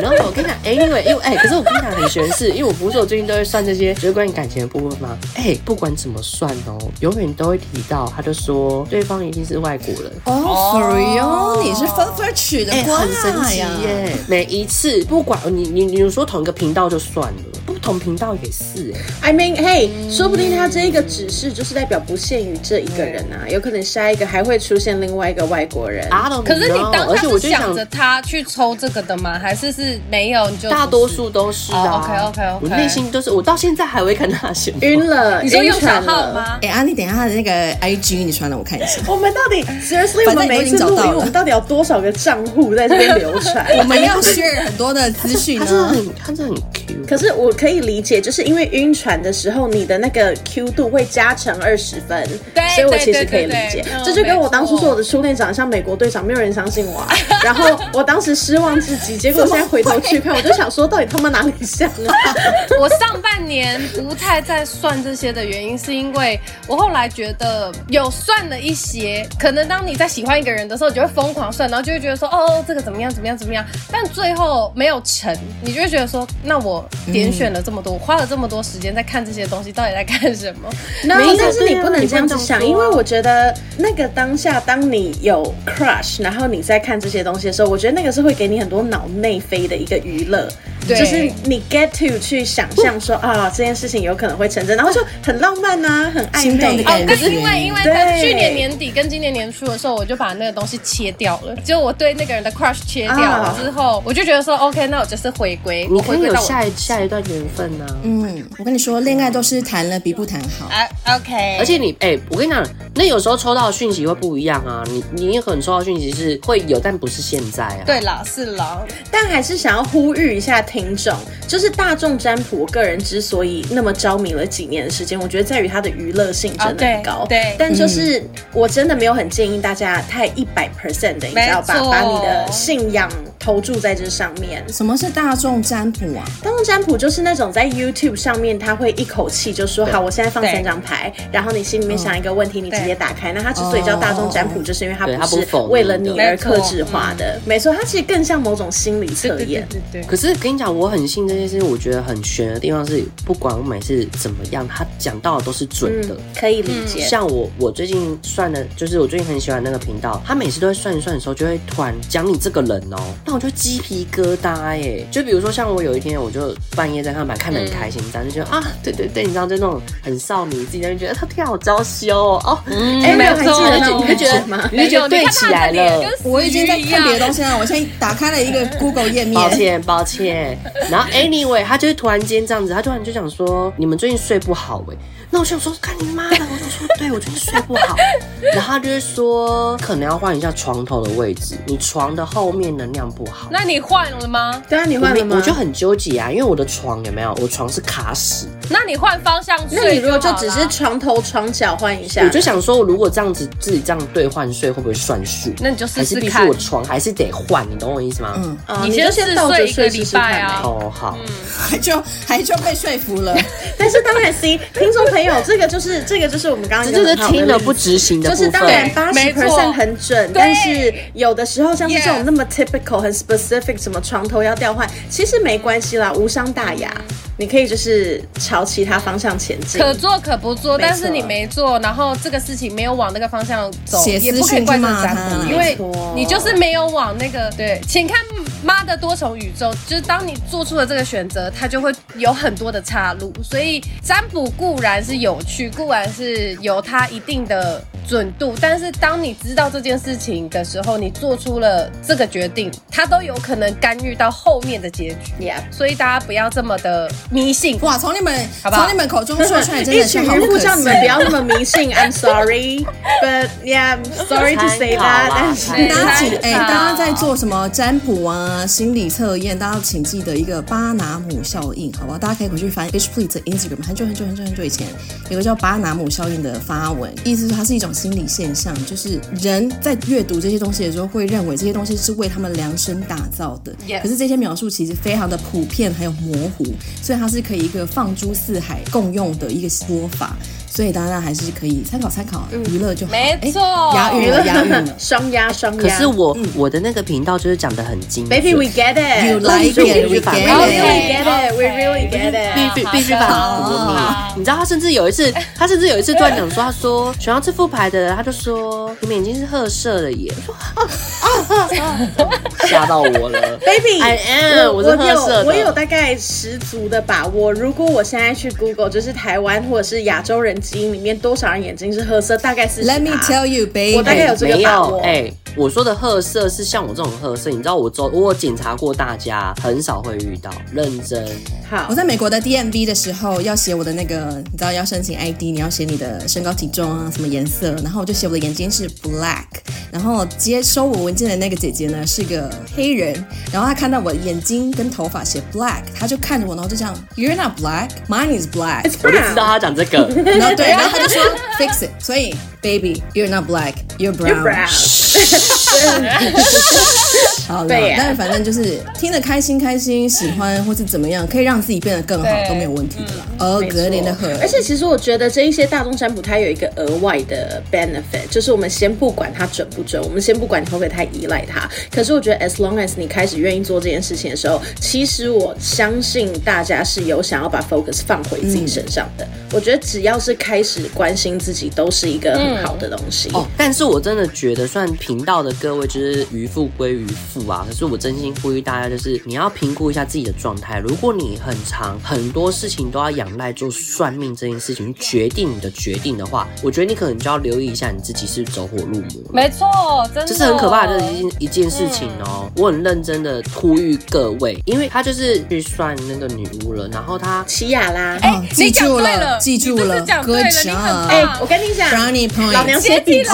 然后我跟你讲，哎，因为因为哎，可是我跟你讲很玄事，因为我不是我最近都会算这些，就是关于感情的部分吗？哎，不管怎么算哦，永远都会提到，他就说对方一定是外国人。哦，sorry 哦，你是分分取的，很神奇耶！每一次不管你你你说同一个频道就算了，不同频道也是哎。I mean，嘿，说不定他这一个指示就是代表不限于这一个人啊，有可能下一个还会出现另外一个外国人。可是你当时是想着他去抽这个的吗？还是是？没有，就大多数都是啊。OK OK OK，我内心都是，我到现在还会看他选。晕了，你说用小号吗？哎，啊，你等一下他的那个 IG 你传了我看一下。我们到底 Seriously，我们每一次录音，我们到底有多少个账户在这边流传？(laughs) 我们要 share 很多的资讯。他是很，他是很 Q。可是我可以理解，就是因为晕船的时候，你的那个 Q 度会加成二十分，所以我其实可以理解。这就跟我当初说我的初恋长得像美国队长，没有人相信我，啊 (laughs) 然后我当时失望至极，结果现在回头去看，(laughs) 我就想说，到底他妈哪里像啊？(laughs) 我上半年不太在算这些的原因，是因为我后来觉得有算了一些，可能当你在喜欢一个人的时候，你就会疯狂算，然后就会觉得说，哦，这个怎么样，怎么样，怎么样，但最后没有成，你就会觉得说，那我点选了这么多，花了这么多时间在看这些东西，到底在干什么？没有，但是你不能这样子想，因为我觉得那个当下，当你有 crush，然后你在看这些东西的时候，我觉得那个是会给你很多脑内飞的一个娱乐。对就是你 get to 去想象说啊，这件事情有可能会成真，然后就很浪漫呐，很暧昧。哦，但是因为因为在去年年底跟今年年初的时候，我就把那个东西切掉了，就我对那个人的 crush 切掉了之后，我就觉得说 OK，那我就是回归。你可以有下一下一段缘分呢。嗯，我跟你说，恋爱都是谈了比不谈好。啊，OK。而且你哎，我跟你讲，那有时候抽到的讯息会不一样啊。你你也可能抽到讯息是会有，但不是现在啊。对啦，是啦，但还是想要呼吁一下听众。就是大众占卜，我个人之所以那么着迷了几年的时间，我觉得在于它的娱乐性真的很高。对，但就是我真的没有很建议大家太一百 percent 的，你知道吧？把你的信仰投注在这上面。什么是大众占卜啊？大众占卜就是那种在 YouTube 上面，他会一口气就说好，我现在放三张牌，然后你心里面想一个问题，你直接打开。那它之所以叫大众占卜，就是因为它不是为了你而克制化的。没错，它其实更像某种心理测验。对对对。可是跟你讲，我很信这件事情，我觉得很玄的地方是，不管我每次怎么样，他讲到的都是准的，可以理解。像我，我最近算的，就是我最近很喜欢那个频道，他每次都会算一算的时候，就会突然讲你这个人哦，那我就鸡皮疙瘩欸。就比如说像我有一天，我就半夜在看板，看得很开心，这样就觉得啊，对对对，你知道就那种很少女，自己就觉得他天好娇羞哦。哎，没有还记得那种，你会觉得吗？你就对起来了。我已经在看别的东西了，我现在打开了一个 Google 页面。抱歉抱歉。然后 Anyway，他就是突然间这样子，他突然就想说，你们最近睡不好哎。那我想说，看你妈的！我就说，对，我最近睡不好。(laughs) 然后他就会说，可能要换一下床头的位置，你床的后面能量不好。那你换了吗？对啊，你换了吗？我就很纠结啊，因为我的床有没有？我床是卡死。那你换方向睡？那你如果就只是床头床脚换一下，我就想说，如果这样子自己这样对换睡，会不会算数？那你就试试看。还是必须我床还是得换？你懂我意思吗？嗯，你先倒着睡一个礼拜啊。哦，好，还就还就被说服了。(laughs) 但是当然，C 听众朋友。这个就是这个就是我们刚刚就是听了不执行的。就是当然八十 percent 很准，但是有的时候像是这种那么 typical 很 specific，什么床头要调换，其实没关系啦，无伤大雅。你可以就是朝其他方向前进，可做可不做，但是你没做，然后这个事情没有往那个方向走，也不可以怪这占卜，因为你就是没有往那个对，请看。妈的多重宇宙，就是当你做出了这个选择，它就会有很多的岔路。所以占卜固然是有趣，固然是有它一定的准度，但是当你知道这件事情的时候，你做出了这个决定，它都有可能干预到后面的结局。Yeah. 所以大家不要这么的迷信。哇，从你们从你们口中说出来，真的是 (laughs) 好不叫你们不要那么迷信。I'm sorry, but yeah, (laughs) sorry to say that。但是大家哎，大家在做什么占卜啊？啊，心理测验，大家请记得一个巴拿姆效应，好不好？大家可以回去翻 Bitch Please 的 Instagram，很久很久很久很久以前有个叫巴拿姆效应的发文，意思是它是一种心理现象，就是人在阅读这些东西的时候，会认为这些东西是为他们量身打造的。可是这些描述其实非常的普遍，还有模糊，所以它是可以一个放诸四海共用的一个说法。所以大家还是可以参考参考，娱乐就好。没错，押韵了，押韵了，(laughs) 双押双押。可是我我的那个频道就是讲的很精。Baby, we get it. You like it? We get it. We really get it. 必须必须反驳你。你知道他甚至有一次，他甚至有一次突然讲说，他说选到这副牌的，他就说你们已经是褐色了耶。我说 (laughs) 吓到我了，Baby，I am，我是褐色的。我有大概十足的把握，如果我现在去 Google，就是台湾或者是亚洲人。基因里面多少人眼睛是褐色？大概是。Let me tell you, baby，我大概有这个把握。哎，我说的褐色是像我这种褐色，你知道我周我检查过，大家很少会遇到。认真。好，我在美国的 DMV 的时候要写我的那个，你知道要申请 ID，你要写你的身高体重啊，什么颜色，然后我就写我的眼睛是 black，然后接收我文件的那个姐姐呢是个黑人，然后她看到我眼睛跟头发写 black，她就看着我，然后就这样，You're not black, mine is black。我就知道她讲这个。(laughs) 然后对，(laughs) 然后她就说 fix it，所以 baby you're not black you're brown。You're brown. (laughs) 好了，但是反正就是听得开心开心，喜欢或是怎么样，可以让自己变得更好都没有问题的啦。而格林的很，而且其实我觉得这一些大众占卜它有一个额外的 benefit，就是我们先不管它准不准，我们先不管你会不会太依赖它。可是我觉得 as long as 你开始愿意做这件事情的时候，其实我相信大家是有想要把 focus 放回自己身上的。嗯、我觉得只要是开始关心自己，都是一个很好的东西。嗯、哦，但是我真的觉得，算频道的各位就是渔夫归渔夫。啊！可是我真心呼吁大家，就是你要评估一下自己的状态。如果你很长很多事情都要仰赖做算命这件事情决定你的决定的话，我觉得你可能就要留意一下你自己是走火入魔。没错，真的，这是很可怕的一件一件事情哦。嗯、我很认真的呼吁各位，因为他就是去算那个女巫了，然然后他奇亚拉，哎、欸，记住了，记住了，哥讲，哎，我跟你讲，Brownie 老娘写笔记，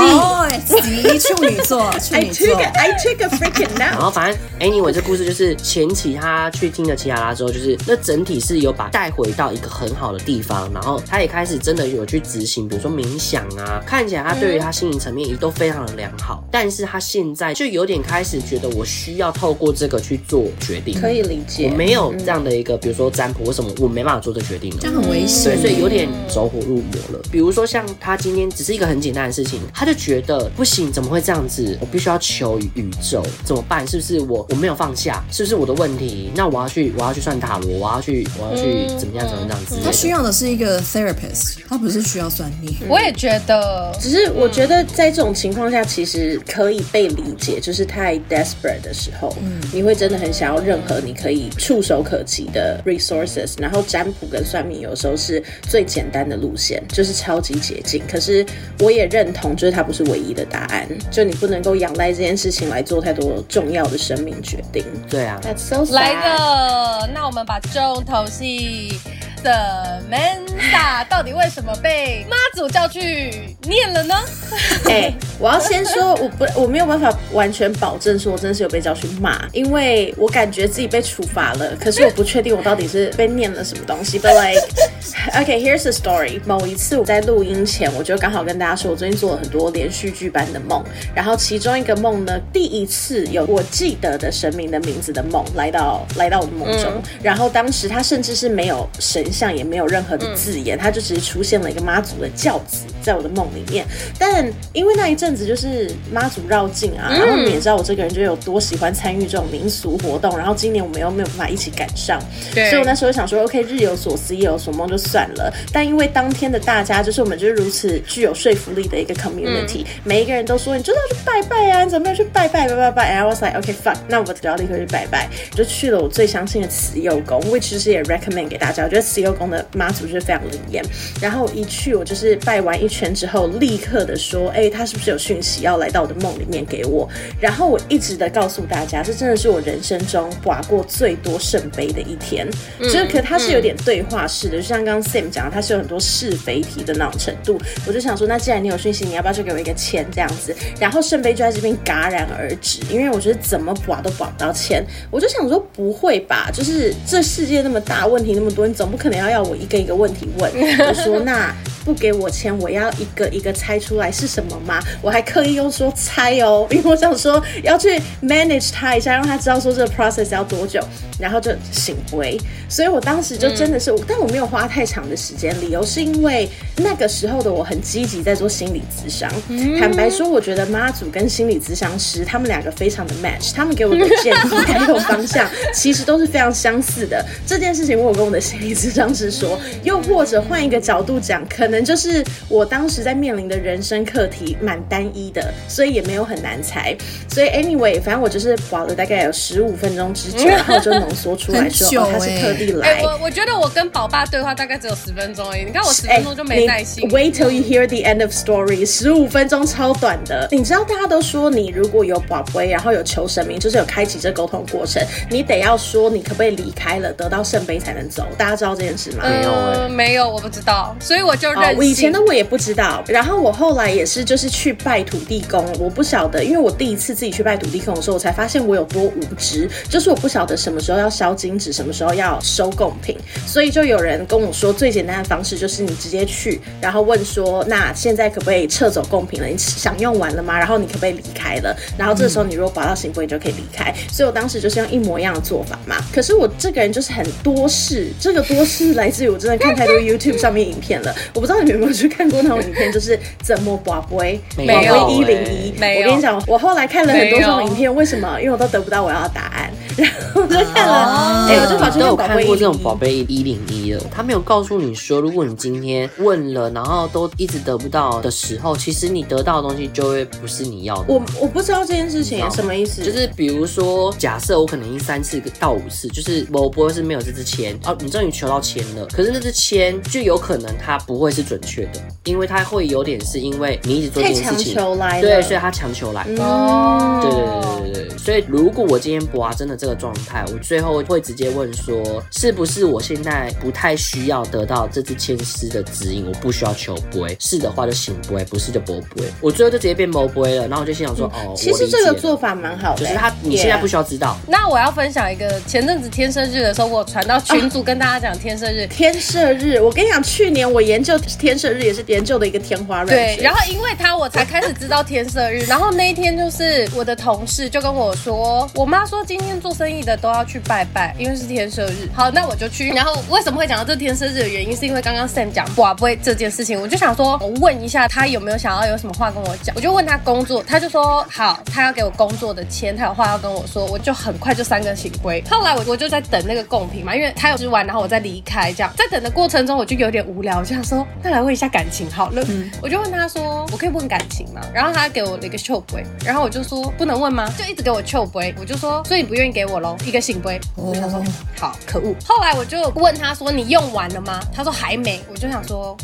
极处女座，(laughs) 处处女座。I took a freaking nap。然后反正 anyway 这故事就是前期他去听了奇亚拉之后，就是那整体是有把带回到一个很好的地方，然后他也开始真的有去执行，比如说冥想啊，看起来他对于他心灵层面也都非常的良好。但是他现在就有点开始觉得我需要透过这个去做决定，可以理解。我没有这样的一个，比如说占卜为什么，我没办法做这决定，这样很危险。对，所以有点走火入魔了。比如说像他今天只是一个很简单的事情，他就觉得不行，怎么会这样子？我必须要求宇宙怎么办？是不是我我没有放下？是不是我的问题？那我要去我要去算塔罗，我要去我要去怎么样怎么样子？他需要的是一个 therapist，他不是需要算命。我也觉得，只是我觉得在这种情况下，其实可以被理解，就是太 desperate 的时候，嗯，你会真的很想要任何你可以触手可及的 resources，然后占卜跟算命有时候是最简单的路线，就是超级捷径。可是我也认同，就是它不是唯一的答案，就你不能够仰赖这件事情来做太多重要的生命决定。对啊，That's so sad。来个，那我们把重头戏。的 Mensa 到底为什么被妈祖叫去念了呢？(laughs) 哎、欸，我要先说，我不，我没有办法完全保证说我真的是有被叫去骂，因为我感觉自己被处罚了，可是我不确定我到底是被念了什么东西。But like, (laughs) okay, here's the story。某一次我在录音前，我就刚好跟大家说，我最近做了很多连续剧般的梦，然后其中一个梦呢，第一次有我记得的神明的名字的梦来到来到我的梦中，嗯、然后当时他甚至是没有神。像也没有任何的字眼，它就只是出现了一个妈祖的轿子在我的梦里面。但因为那一阵子就是妈祖绕境啊，然后你们也知道我这个人就有多喜欢参与这种民俗活动。然后今年我们又没有办法一起赶上，所以我那时候想说，OK，日有所思，夜有所梦就算了。但因为当天的大家就是我们就是如此具有说服力的一个 community，每一个人都说你就是要去拜拜啊，你怎么没有去拜拜拜拜。拜 I was like, OK, fuck，那我只要立刻去拜拜，我就去了我最相信的慈幼宫，which 其实也 recommend 给大家，我觉得慈幼宫的妈祖就是非常灵验，然后一去我就是拜完一圈之后，立刻的说，哎、欸，他是不是有讯息要来到我的梦里面给我？然后我一直的告诉大家，这真的是我人生中刮过最多圣杯的一天。嗯、就是，可他是有点对话式的，嗯、就像刚刚 Sam 讲，他是有很多是非题的那种程度。我就想说，那既然你有讯息，你要不要就给我一个签这样子？然后圣杯就在这边戛然而止，因为我觉得怎么刮都刮不到签。我就想说，不会吧？就是这世界那么大，问题那么多，你总不可能要要我。一个一个问题问，我说 (laughs) 那不给我钱，我要一个一个猜出来是什么吗？我还刻意用说猜哦，因为我想说要去 manage 他一下，让他知道说这个 process 要多久，然后就醒回。所以我当时就真的是，嗯、但我没有花太长的时间，理由是因为那个时候的我很积极在做心理咨商。嗯、坦白说，我觉得妈祖跟心理咨商师他们两个非常的 match，他们给我的建议还有方向其实都是非常相似的。这件事情我有跟我的心理咨商师说。又或者换一个角度讲，可能就是我当时在面临的人生课题蛮单一的，所以也没有很难猜。所以 anyway，反正我就是保了大概有十五分钟之久，(laughs) 然后就浓缩出来说，哦，他是特地来。欸、我我觉得我跟宝爸对话大概只有十分钟而已。你看我十分钟就没耐心。欸、Wait till you hear the end of story，十五分钟超短的。你知道大家都说，你如果有宝贝，然后有求神明，就是有开启这沟通过程，你得要说你可不可以离开了，得到圣杯才能走。大家知道这件事吗？没有。嗯，没有，我不知道，所以我就我以前的我也不知道，然后我后来也是，就是去拜土地公，我不晓得，因为我第一次自己去拜土地公的时候，我才发现我有多无知，就是我不晓得什么时候要烧金纸，什么时候要收贡品，所以就有人跟我说，最简单的方式就是你直接去，然后问说，那现在可不可以撤走贡品了？你想用完了吗？然后你可不可以离开了？然后这时候你如果保到圣杯，你就可以离开。所以我当时就是用一模一样的做法嘛。可是我这个人就是很多事，这个多事来自于我真的看太多 YouTube 上面影片了，我不知道你有没有去看过那种影片，(laughs) 就是怎么博杯，没有一零一。我跟你讲，我后来看了很多这种影片，为什么？因为我都得不到我要的答案。然后我就看了，哎、哦，我就跑去都有看过这种宝贝一零一了，他没有告诉你说，如果你今天问了，然后都一直得不到的时候，其实你得到的东西就会不是你要的。我我不知道这件事情什么意思，就是比如说，假设我可能一三次到五次，就是我不会是没有这支签哦，你终于求到签了，可是那支签就有可能它不会是准确的，因为它会有点是因为你一直做这件事情，求来对，所以他强求来。哦、嗯，对对对对对。所以如果我今天拔真的这个状态，我最后会直接问说，是不是我现在不太需要得到这支签诗的指引，我不需要求杯，是的话就行杯，不是就不杯。我最后就直接变不杯了，然后我就心想说，嗯、哦，其实这个做法蛮好的，就是他你现在不需要知道。Yeah. 那我要分享一个前阵子天赦日的时候，我传到群组跟大家讲天赦日，(laughs) 天赦日，我跟你讲，去年我研究天赦日也是研究的一个天花乱坠。对，然后因为他我才开始知道天赦日，然后那一天就是我的同事就跟我说，我妈说今天做生意的都要去拜拜，因为是天赦日。好，那我就去。然后为什么会讲到这天赦日的原因，是因为刚刚 Sam 讲哇不会这件事情，我就想说，我问一下他有没有想要有什么话跟我讲，我就问他工作，他就说好，他要给我工作的签，他有话要跟我说，我就很快就三个圣杯。后来我我就在等那个贡品嘛，因为他有吃完，然后我再离开，这样在等的过程中我就有点无聊，我就想说，那来问一下感情好了，嗯，我就问他说，我可以问感情吗？然后他给我了一个臭杯，然后我就说不能问吗？就一直给我臭杯，我就说，所以你不愿意给我喽？一个圣杯，我就想说好可恶。后来我就问他说，你用完了吗？他说还没，我就想说，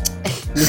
你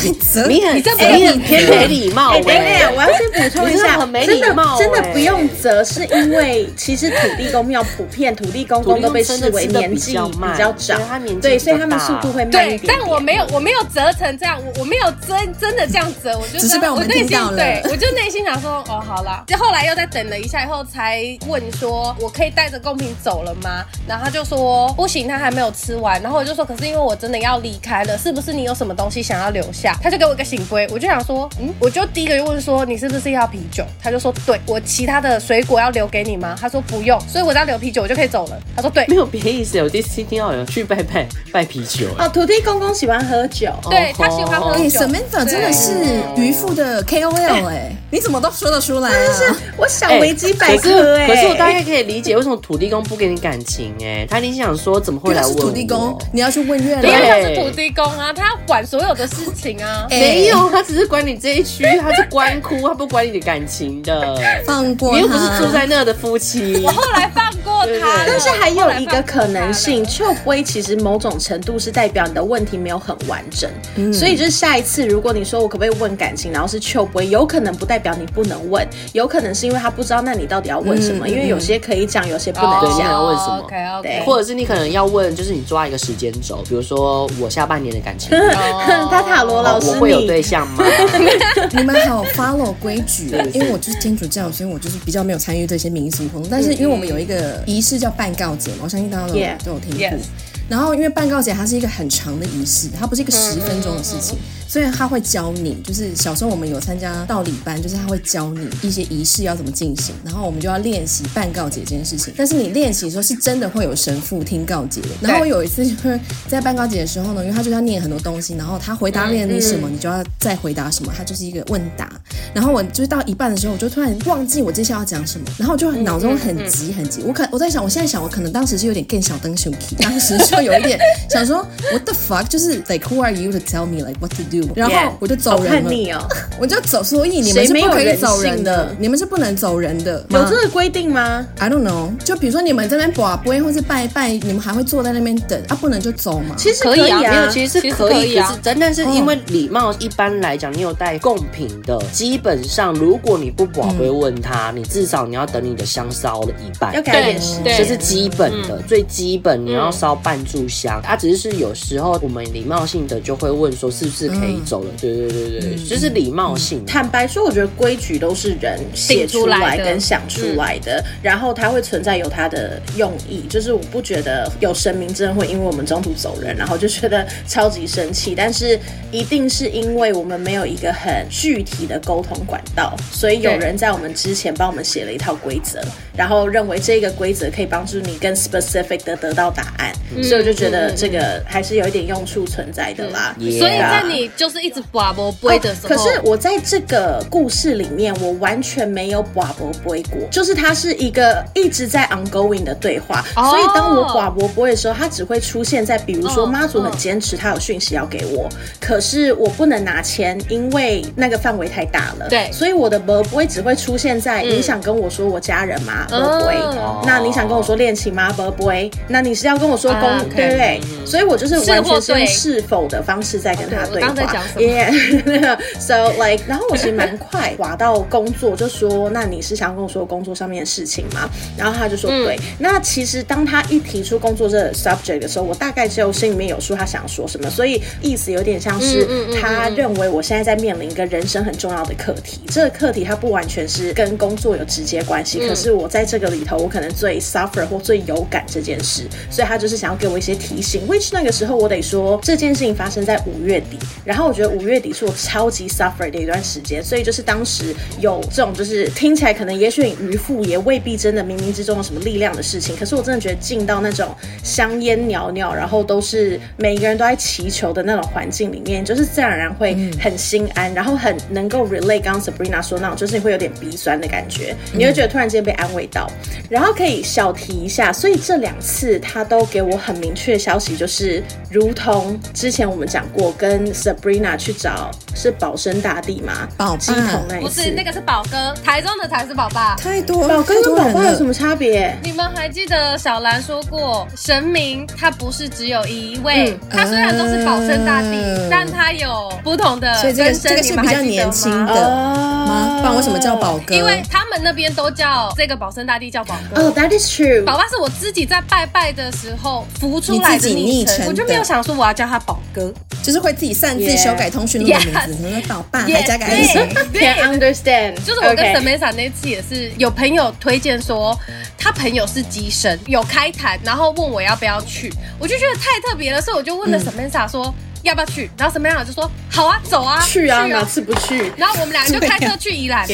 你很你这没很偏没礼貌。哎、欸，等等，我要先补充一下，很没礼貌，真的真的不用折，是因为其实土地公庙普遍土地公公都被视为年纪比较长，对，所以他们速度会慢一点但我没有我没有折成这样，我我没有真真的这样折，我就只是被我们听到了。对，我就内心想说，哦，好了。就后来又再等了一下以后，才问说，我可以带着贡品走了吗？然后他就说不行，他还没有吃完。然后我就说，可是因为我真的要离开了，是不是你有什么东西想要留下？他就给我一个醒杯，我就想说，嗯，我就第一个就问说，你是不是要啤酒？他就说，对，我其他的水果要留给你吗？他说不用，所以我只要留啤酒，我就可以走了。他说对，没有别的意思，我第一次听到有人去拜拜拜啤酒。哦，土地公公喜欢喝酒，对他喜欢喝酒。Samantha 真的是渔夫的 KOL 哎，你怎么都说得出来啊？是我想维基百科哎，可是我大概可以理解为什么土地公不给你感情哎，他一定想说怎么会来问土地公？你要去问月亮，因为他是土地公啊，他要管所有的事情啊。(laughs) 没有，他只是管你这一区，他是官窟，他不管你的感情的。放过他，你又不是住在那的夫妻。我后来放过他，但是还有一个可能性，圣杯其实某种程度是代表你的问题没有很完整，所以就是下一次如果你说我可不可以问感情，然后是圣杯，有可能不代表你不能问，有可能是因为他不知道，那你到底要问什么？因为有些可以讲，有些不能讲。你要问什么？OK OK，或者是你可能要问，就是你抓一个时间轴，比如说我下半年的感情，(laughs) 他塔罗老师，我会有对象吗？(laughs) 你们好 follow 规矩，因为我就是天主教，所以我就是比较没有参与这些明星活动。但是因为我们有一个仪式叫办告解，我相信大家都都有听过。然后因为办告解它是一个很长的仪式，它不是一个十分钟的事情。所以他会教你，就是小时候我们有参加道理班，就是他会教你一些仪式要怎么进行，然后我们就要练习办告解这件事情。但是你练习的时候是真的会有神父听告解的。然后我有一次就是在办告解的时候呢，因为他就要念很多东西，然后他回答念你什么，你就要再回答什么，他就是一个问答。然后我就是到一半的时候，我就突然忘记我接下来要讲什么，然后我就脑中很急很急。我可我在想，我现在想，我可能当时是有点更小灯熊皮，当时就有一点想说 (laughs) What the fuck，就是 like who are you to tell me like what to do？然后我就走人了，叛逆哦，(laughs) 我就走。所以你们是不可以走人的，你们是不能走人的。有这个规定吗？I don't know。就比如说你们在那边寡杯或是拜拜，你们还会坐在那边等啊？不能就走吗？其实可以啊，没有，其实是可以，可是真的是因为礼貌。一般来讲，你有带贡品的，基本上如果你不寡杯问他，你至少你要等你的香烧了一半，要改点时间，这是基本的，最基本你要烧半炷香。他只是有时候我们礼貌性的就会问说是不是可以走了？对对对对，就是礼貌性。坦白说，我觉得规矩都是人写出来跟想出来的，然后它会存在有它的用意。就是我不觉得有神明真的会因为我们中途走人，然后就觉得超级生气。但是一定是因为我们没有一个很具体的沟通管道，所以有人在我们之前帮我们写了一套规则，然后认为这个规则可以帮助你更 specific 的得到答案。所以我就觉得这个还是有一点用处存在的啦。所以在你就是一直拔不杯的时候。可是我在这个故事里面，我完全没有拔伯杯过，就是它是一个一直在 ongoing 的对话。Oh. 所以当我拔伯杯的时候，它只会出现在比如说妈祖很坚持他有讯息要给我，可是我不能拿钱，因为那个范围太大了。对，所以我的伯杯只会出现在你想跟我说我家人吗？吗？不会。那你想跟我说恋情吗？不会。那你是要跟我说公对不对？所以我就是完全是用是否的方式在跟他对话。刚才讲什么？(laughs) So like，然后我其实蛮快滑到工作，就说那你是想跟我说工作上面的事情吗？然后他就说对。那其实当他一提出工作这个 subject 的时候，我大概就心里面有数他想要说什么，所以意思有点像是他认为我现在在面临一个人生很重要的课题。这个课题它不完全是跟工作有直接关系，可是我在这个里头，我可能最 suffer 或最有感这件事，所以他就是想要给我一些提醒。Which 那个时候我得说，这件事情发生在五月底，然然后我觉得五月底是我超级 suffer 的一段时间，所以就是当时有这种就是听起来可能也许很愚妇，也未必真的冥冥之中有什么力量的事情，可是我真的觉得进到那种香烟袅袅，然后都是每一个人都在祈求的那种环境里面，就是自然而然会很心安，然后很能够 relate 刚刚 Sabrina 说那种，就是你会有点鼻酸的感觉，你会觉得突然间被安慰到，然后可以小提一下，所以这两次他都给我很明确的消息，就是如同之前我们讲过，跟 Sabrina 去找是宝生大帝吗？宝鸡桶那一次，不是那个是宝哥，台中的才是宝爸，太多宝哥跟宝爸有什么差别？你们还记得小兰说过，神明他不是只有一位，他虽然都是宝生大帝，但他有不同的分身，这个是比较年轻的吗？不然为什么叫宝哥？因为他们那边都叫这个宝生大帝叫宝哥。Oh, that is true。宝爸是我自己在拜拜的时候浮出来的昵称，我就没有想说我要叫他宝哥，就是会自己擅自修改通讯录的名字，什么宝爸还加个 S。(laughs) Can't understand。就是我跟 Samantha 那次也是有朋友推荐说，他朋友是机身，有开坛，然后问我要不要去，我就觉得太特别了，所以我就问了 Samantha 说要不要去，然后 Samantha 就说好啊，走啊，去啊，哪次不去？然后我们两个就开车去宜兰。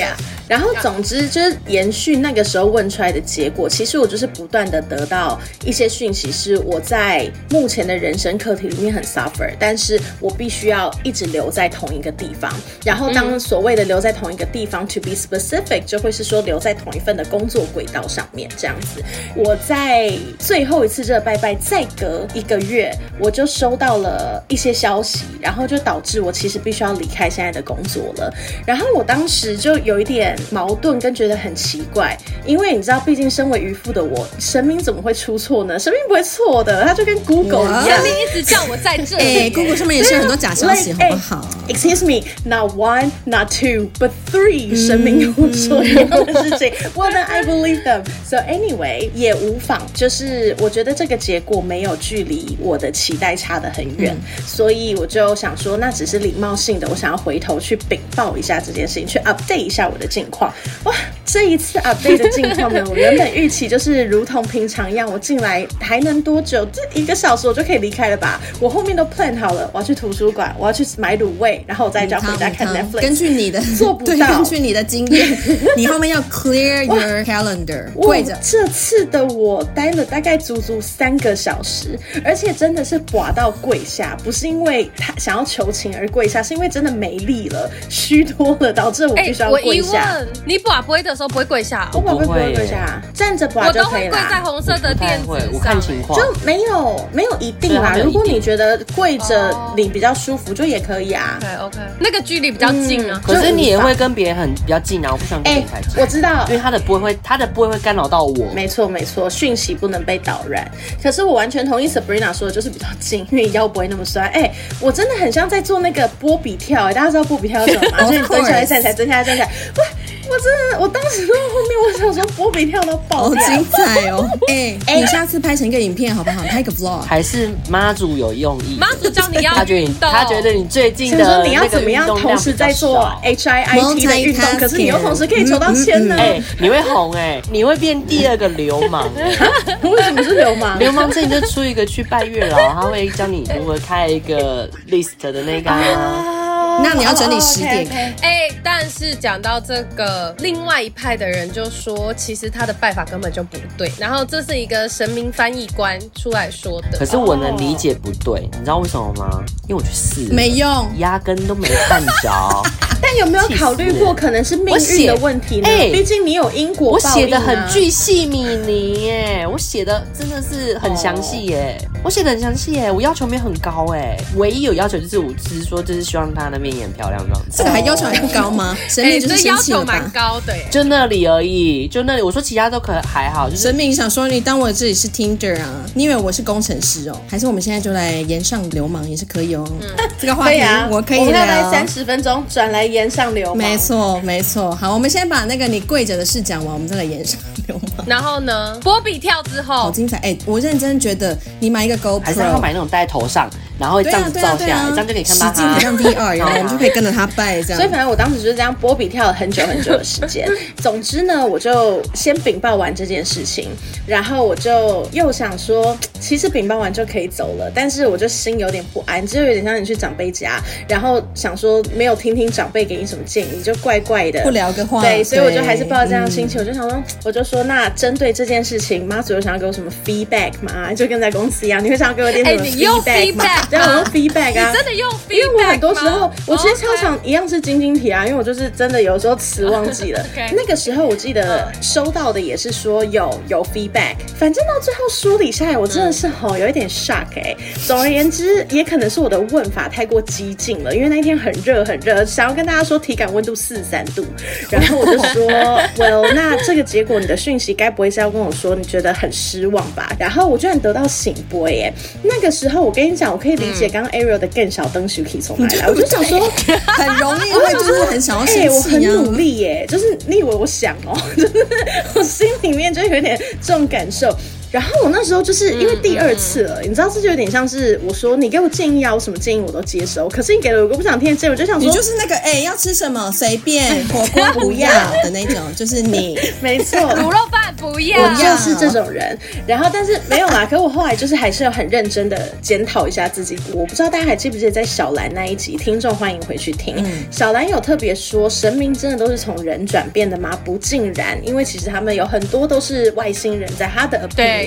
然后，总之就是延续那个时候问出来的结果。其实我就是不断的得到一些讯息，是我在目前的人生课题里面很 suffer，但是我必须要一直留在同一个地方。然后，当所谓的留在同一个地方、嗯、，to be specific，就会是说留在同一份的工作轨道上面这样子。我在最后一次这个拜拜，再隔一个月，我就收到了一些消息，然后就导致我其实必须要离开现在的工作了。然后我当时就有一点。矛盾跟觉得很奇怪，因为你知道，毕竟身为渔夫的我，神明怎么会出错呢？神明不会错的，他就跟 Google 一样，神明一直叫我在这里。(laughs) 欸、Google 上面也是很多假消息，好不好？Excuse me，not one, not two, but three，、嗯、神明有说一样的事情，(laughs) Well then I believe them. So anyway，也无妨，就是我觉得这个结果没有距离我的期待差得很远，嗯、所以我就想说，那只是礼貌性的，我想要回头去禀报一下这件事情，去 update 一下我的近。况哇，这一次 update 的近况呢，我原本预期就是如同平常一样，我进来还能多久？这一个小时我就可以离开了吧？我后面都 plan 好了，我要去图书馆，我要去买卤味，然后我再就要回家看 Netflix。根据你的做不到，根据你的经验，你后面要 clear (laughs) your calendar。跪着，这次的我待了大概足足三个小时，而且真的是寡到跪下，不是因为他想要求情而跪下，是因为真的没力了，虚脱了，导致我必须要跪下。欸你拔杯的时候不会跪下，我寡杯不会跪下，站着寡就可以了。我都会跪在红色的垫子上，看情况，就没有没有一定啦。如果你觉得跪着你比较舒服，就也可以啊。对，OK，那个距离比较近啊。可是你也会跟别人很比较近啊，我不喜欢跟你太近。我知道，因为他的不会，他的不会会干扰到我。没错没错，讯息不能被导燃。可是我完全同意 Sabrina 说的，就是比较近，因为腰不会那么酸。哎，我真的很像在做那个波比跳，哎，大家知道波比跳是什么吗？(laughs) 就是蹲下来站起来，蹲下来站起来，哇！我真的，我当时到后面，我想说波比跳到爆，好精彩哦！(laughs) 哎哎，你下次拍成一个影片好不好？拍个 vlog，还是妈祖有用意？妈祖教你要，他觉得你，他觉得你最近的说你要怎么样同时在做 H I I T 的运动，可是你又同时可以筹到钱呢？哎，你会红哎，你会变第二个流氓哎？为什么是流氓？流氓这你就出一个去拜月老，他会教你如何开一个 list 的那个。那你要整理十点。哎，但是讲到这个，另外一派的人就说，其实他的拜法根本就不对。然后这是一个神明翻译官出来说的。可是我能理解不对，你知道为什么吗？因为我去试，没用，压根都没办着。(laughs) 但有没有考虑过可能是命运的问题呢？哎，毕竟你有因果啊。我写的很巨细靡遗耶，我写的真的是很详细耶。我写的很详细耶，我要求没有很高哎，唯一有要求就是我只是说就是希望他的面很漂亮这样子。这个还要求还不高吗？(laughs) 神明就是要求蛮高的耶，就那里而已，就那里。我说其他都可还好，就是神明想说你当我自己是 Tinder 啊？你以为我是工程师哦？还是我们现在就来言上流氓也是可以哦？嗯，(laughs) 这个话题我可以聊。我们来三十分钟转来炎上流氓。没错没错，好，我们先把那个你跪着的事讲完，我们再来沿上流氓。然后呢，波比跳之后好精彩哎！我认真觉得你买一个 GoPro，还是要买那种戴在头上。然后这样子照下来，这样就可以看到他。像 VR，一样我们就可以跟着他拜这样。所以反正我当时就是这样波比跳了很久很久的时间。(laughs) 总之呢，我就先禀报完这件事情，然后我就又想说，其实禀报完就可以走了，但是我就心有点不安，就有点像你去长辈家，然后想说没有听听长辈给你什么建议，就怪怪的，不聊个话。对，所以我就还是抱着这样的心情，我就想说，我就说，那针对这件事情，妈祖有想要给我什么 feedback 吗？就跟在公司一样，你会想要给我点什么 feedback 吗？(laughs) 然后 feedback。啊真的用 feedback 吗？因为我很多时候，我其实常常一样是晶晶体啊，因为我就是真的有时候词忘记了。(laughs) 那个时候我记得收到的也是说有有 feedback，反正到最后梳理下来，我真的是吼有一点 shock 哎。总而言之，也可能是我的问法太过激进了，因为那一天很热很热，想要跟大家说体感温度四十三度，然后我就说 (laughs) well，那这个结果你的讯息该不会是要跟我说你觉得很失望吧？然后我居然得到醒波耶。那个时候我跟你讲，我可以理解刚刚 Ariel。的更小灯 uki 从哪来？(laughs) 我就想说，很容易会就是很想要生气、啊。我很努力耶，就是你以为我想哦，(laughs) 就是我心里面就有点这种感受。然后我那时候就是因为第二次了，嗯嗯、你知道这就有点像是我说你给我建议啊，我什么建议我都接受。可是你给了我个不想听的建议，我就想说你就是那个哎、欸、要吃什么随便 (laughs) 火锅不要的那种，就是你没错，(laughs) 卤肉饭不要，我就是这种人。然后但是没有啦，可我后来就是还是要很认真的检讨一下自己。我不知道大家还记不记得在小兰那一集，听众欢迎回去听。嗯、小兰有特别说，神明真的都是从人转变的吗？不尽然，因为其实他们有很多都是外星人，在他的 opinion。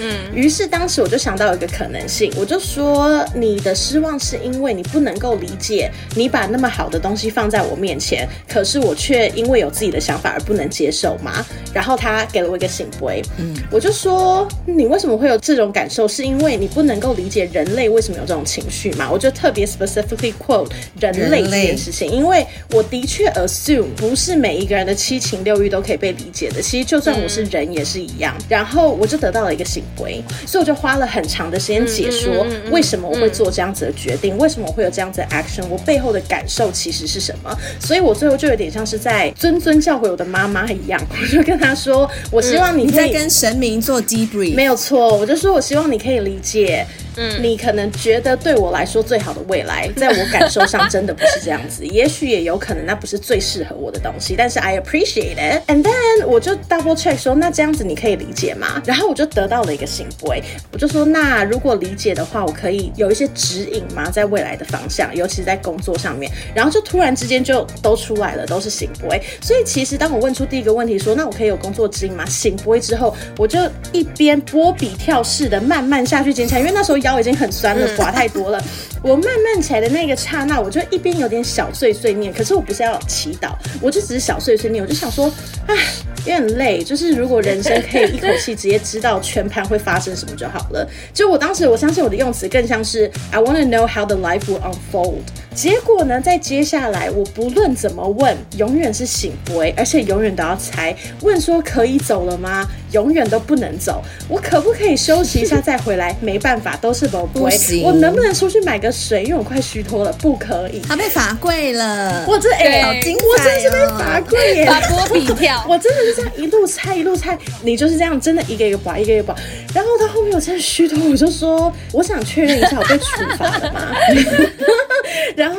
嗯，于是当时我就想到一个可能性，我就说你的失望是因为你不能够理解，你把那么好的东西放在我面前，可是我却因为有自己的想法而不能接受嘛？然后他给了我一个醒杯，嗯，我就说你为什么会有这种感受？是因为你不能够理解人类为什么有这种情绪嘛？我就特别 specifically quote 人类这件事情，因为我的确 assume 不是每一个人的七情六欲都可以被理解的，其实就算我是人也是一样。然后我就得到了一个。行为，所以我就花了很长的时间解说为什么我会做这样子的决定，为什么我会有这样子的 action，我背后的感受其实是什么。所以我最后就有点像是在谆谆教诲我的妈妈一样，我就跟她说：“我希望你，你在跟神明做 debrief。”没有错，我就说我希望你可以理解。嗯，你可能觉得对我来说最好的未来，在我感受上真的不是这样子，(laughs) 也许也有可能那不是最适合我的东西，但是 I appreciate it。And then 我就 double check 说，那这样子你可以理解吗？然后我就得到了一个圣杯，我就说，那如果理解的话，我可以有一些指引吗？在未来的方向，尤其是在工作上面。然后就突然之间就都出来了，都是醒杯。所以其实当我问出第一个问题说，那我可以有工作指引吗？醒杯之后，我就一边波比跳式的慢慢下去捡起来，因为那时候。腰已经很酸了，滑太多了。我慢慢起来的那个刹那，我就一边有点小碎碎念，可是我不是要祈祷，我就只是小碎碎念。我就想说，唉，有点累。就是如果人生可以一口气直接知道全盘会发生什么就好了。就我当时，我相信我的用词更像是 I want to know how the life will unfold。结果呢，在接下来，我不论怎么问，永远是圣杯，而且永远都要猜。问说可以走了吗？永远都不能走。我可不可以休息一下再回来？没办法，都是圣杯。行我能不能出去买个水？因为我快虚脱了。不可以。他被罚跪了。我这哎，对好精彩哦！我真的是被罚跪耶！罚波比跳。(laughs) 我真的是这样一路猜一路猜，你就是这样，真的一个一个拔，一个一个拔。然后他后面我真的虚脱，我就说，我想确认一下，我被处罚了吗？(laughs) 然后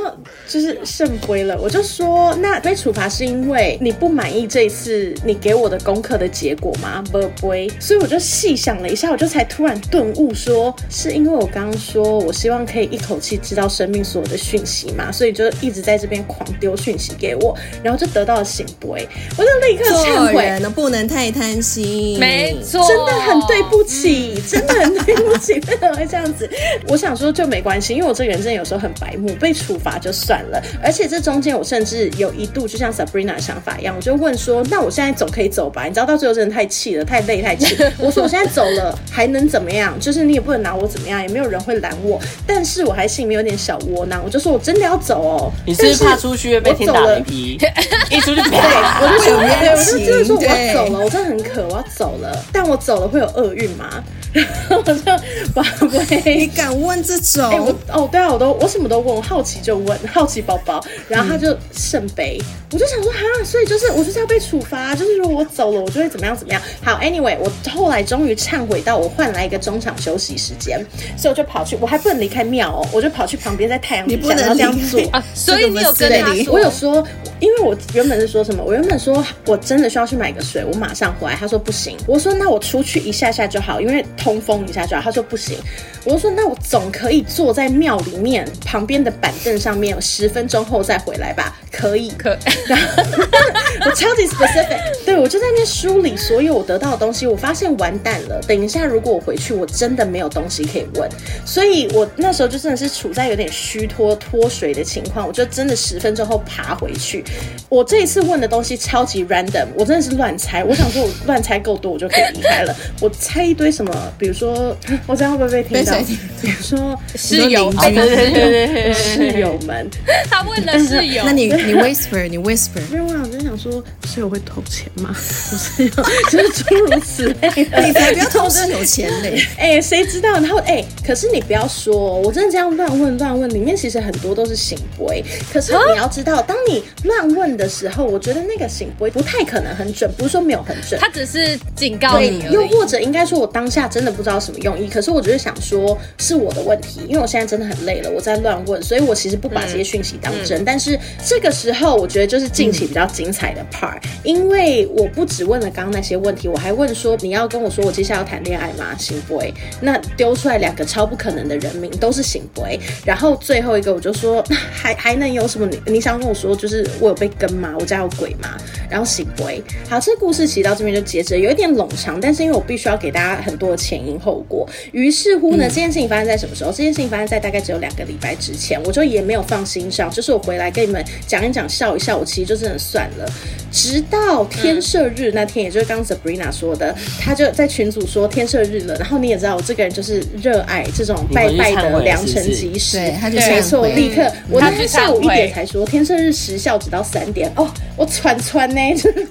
就是圣杯了，我就说，那被处罚是因为你不满意这一次你给我的功课的结果吗？不不，所以我就细想了一下，我就才突然顿悟说，说是因为我刚刚说我希望可以一口气知道生命所有的讯息嘛，所以就一直在这边狂丢讯息给我，然后就得到了醒杯，我就立刻忏悔，人不能太贪心，没错，真的很对不起，嗯、真的很对不起，为什么会这样子？我想说就没关系，因为我这个人真的有时候很白目。被处罚就算算了。而且这中间我甚至有一度就像 Sabrina 的想法一样，我就问说：那我现在走可以走吧？你知道到最后真的太气了，太累太气。我说我现在走了还能怎么样？就是你也不能拿我怎么样，也没有人会拦我。但是我还心里面有点小窝囊，我就说我真的要走哦。你是不是怕出去被天打雷劈？(laughs) 一出去对，我就想，对，我就真的说我要走了，我真的很渴，我要走了。但我走了会有厄运吗？(laughs) 然后我就宝贝，你敢问这种？哎，我哦，对啊，我都我什么都问，我好奇就问，好奇宝宝。然后他就圣杯，嗯、我就想说哈，所以就是我就是要被处罚，就是如果我走了，我就会怎么样怎么样。好，anyway，我后来终于忏悔到我换来一个中场休息时间，所以我就跑去，我还不能离开庙哦，我就跑去旁边在太阳底下然后这样做啊。所以你有跟他说，我有说，因为我原本是说什么？我原本说我真的需要去买个水，我马上回来。他说不行，我说那我出去一下下就好，因为。通风一下就好，他说不行，我就说那我总可以坐在庙里面旁边的板凳上面，十分钟后再回来吧？可以，可。然后 (laughs) 我超级 specific，对，我就在那边梳理所有我得到的东西，我发现完蛋了。等一下，如果我回去，我真的没有东西可以问，所以我那时候就真的是处在有点虚脱脱水的情况，我就真的十分钟后爬回去。我这一次问的东西超级 random，我真的是乱猜。我想说，我乱猜够多，我就可以离开了。(laughs) 我猜一堆什么。比如说，我这样会不会被听到？比如说室友，对对对对，室友们，他问的室友，那你你 whisper，你 whisper，因为我想真想说，室友会偷钱吗？(laughs) 不是，就是诸如此类的，你才不要偷室友钱嘞！哎，谁知道？然后哎，可是你不要说，我真的这样乱问乱问，里面其实很多都是圣杯。可是你要知道，当你乱问的时候，我觉得那个圣杯不太可能很准，不是说没有很准，他只是警告你，又或者应该说，我当下真的。不知道什么用意，可是我只是想说，是我的问题，因为我现在真的很累了，我在乱问，所以我其实不把这些讯息当真。嗯嗯、但是这个时候，我觉得就是近期比较精彩的 part，、嗯、因为我不只问了刚刚那些问题，我还问说，你要跟我说我接下来要谈恋爱吗？圣杯，那丢出来两个超不可能的人名，都是圣杯。然后最后一个，我就说，还还能有什么？你你想跟我说，就是我有被跟吗？我家有鬼吗？然后圣杯。好，这故事其实到这边就截止，有一点冗长，但是因为我必须要给大家很多的钱。因后果，于是乎呢，这件事情发生在什么时候？这件事情发生在大概只有两个礼拜之前，我就也没有放心上，就是我回来跟你们讲一讲，笑一笑，我其实就真的算了。直到天赦日那天，也就是刚 Sabrina 说的，他就在群组说天赦日了。然后你也知道，我这个人就是热爱这种拜拜的良辰吉时，对，他就没错，立刻我那天下午一点才说天赦日时效只到三点哦，我喘喘呢，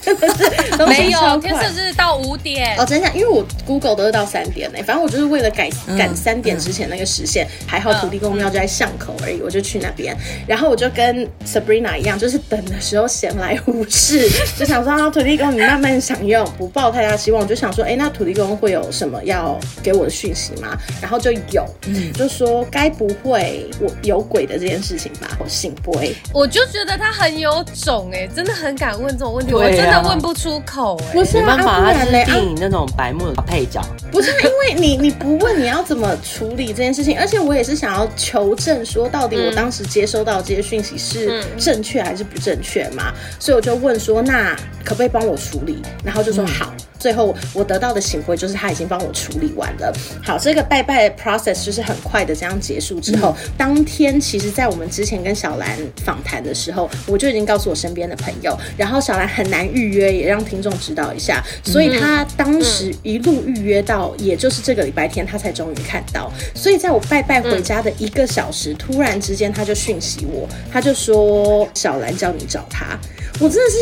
真的是 (laughs) 没有天色是到五点哦，真的，因为我 Google 都是到三点呢。反正我就是为了赶赶三点之前那个时限，还好土地公庙就在巷口而已，我就去那边。然后我就跟 Sabrina 一样，就是等的时候闲来无事，就想说啊，土地公你慢慢享用，不抱太大希望。我就想说，哎，那土地公会有什么要给我的讯息吗？然后就有，就说该不会我有鬼的这件事情吧？我圣杯，我就觉得他很有种哎，真的很敢问这种问题，我真的问不出口哎，不是没办法，他是电影那种白目的配角，不是因为你你不问你要怎么处理这件事情，而且我也是想要求证说到底我当时接收到这些讯息是正确还是不正确嘛，所以我就问说，那可不可以帮我处理？然后就说好。最后我得到的圣杯就是他已经帮我处理完了。好，这个拜拜的 process 就是很快的这样结束之后，当天其实，在我们之前跟小兰访谈的时候，我就已经告诉我身边的朋友，然后小兰很难预约，也让听众知道一下，所以他当时一路预约到，也就是这个礼拜天，他才终于看到。所以在我拜拜回家的一个小时，突然之间他就讯息我，他就说小兰叫你找他，我真的是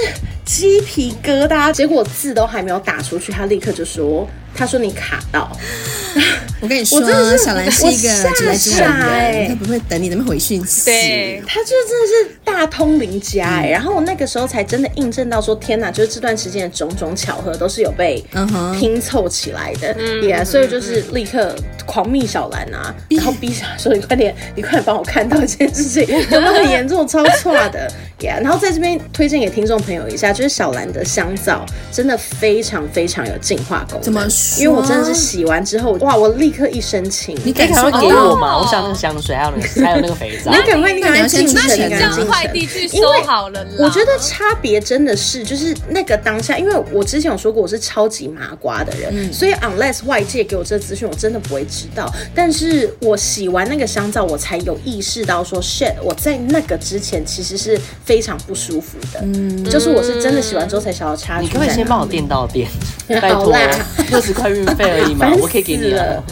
鸡皮疙瘩，结果字都还没有打出。去，他立刻就说：“他说你卡到。”我跟你说，小兰是一个直来直往的人，他不会等你那么回讯息。对，他就真的是大通灵家哎。然后我那个时候才真的印证到说，天哪，就是这段时间的种种巧合都是有被拼凑起来的。也所以就是立刻狂密小兰啊，然后逼小兰说：“你快点，(laughs) 你快点帮我看到这件事情，(laughs) 有没有很严重，超错的。” Yeah, 然后在这边推荐给听众朋友一下，就是小兰的香皂真的非常非常有净化功能。怎么说？因为我真的是洗完之后，哇，我立刻一申请。你赶快给我嘛！我想那个香水，还有那个还有那个肥皂。(laughs) 你赶快，你赶快进城，你让快递去收好了。我觉得差别真的是，就是那个当下，因为我之前有说过我是超级麻瓜的人，所以 unless 外界给我这个资讯，我真的不会知道。但是我洗完那个香皂，我才有意识到说 shit，我在那个之前其实是非常不舒服的。嗯，就是我是真的洗完之后才想要插。你可不可以先帮我垫到垫？(laughs) 拜托，六十块运费而已嘛，(laughs) 我可以给你了。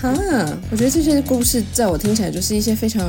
啊，我觉得这些故事在我听起来就是一些非常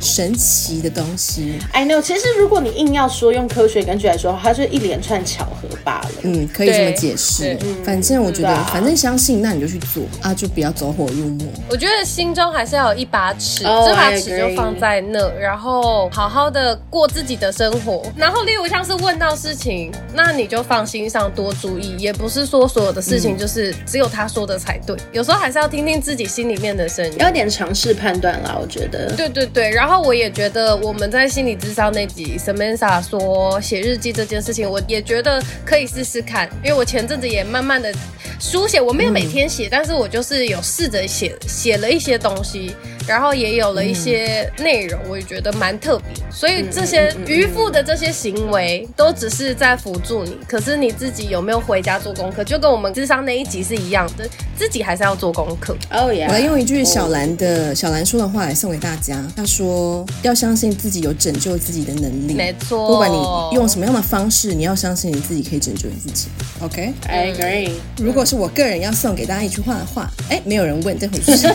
神奇的东西。I know，其实如果你硬要说用科学根据来说，它就是一连串巧合罢了。嗯，可以这么解释。反正我觉得，反正相信那你就去做啊，就不要走火入魔。我觉得心中还是要有一把尺，这把尺就放在那，然后好好的过自己的生活。然后，例如像是问到事情，那你就放心上，多注意。也不是说所有的事情就是只有他说的才对，有时候还是要听听自己。心里面的声音，要点尝试判断啦，我觉得。对对对，然后我也觉得我们在心理智商那集，Samantha 说写日记这件事情，我也觉得可以试试看，因为我前阵子也慢慢的书写，我没有每天写，嗯、但是我就是有试着写，写了一些东西。然后也有了一些内容，我也觉得蛮特别。所以这些渔夫的这些行为都只是在辅助你，可是你自己有没有回家做功课？就跟我们智商那一集是一样的，自己还是要做功课。哦耶！我来用一句小兰的小兰说的话来送给大家。她说：“要相信自己有拯救自己的能力。”没错。不管你用什么样的方式，你要相信你自己可以拯救你自己。OK，I agree。如果是我个人要送给大家一句话的话，哎，没有人问这回事。(laughs)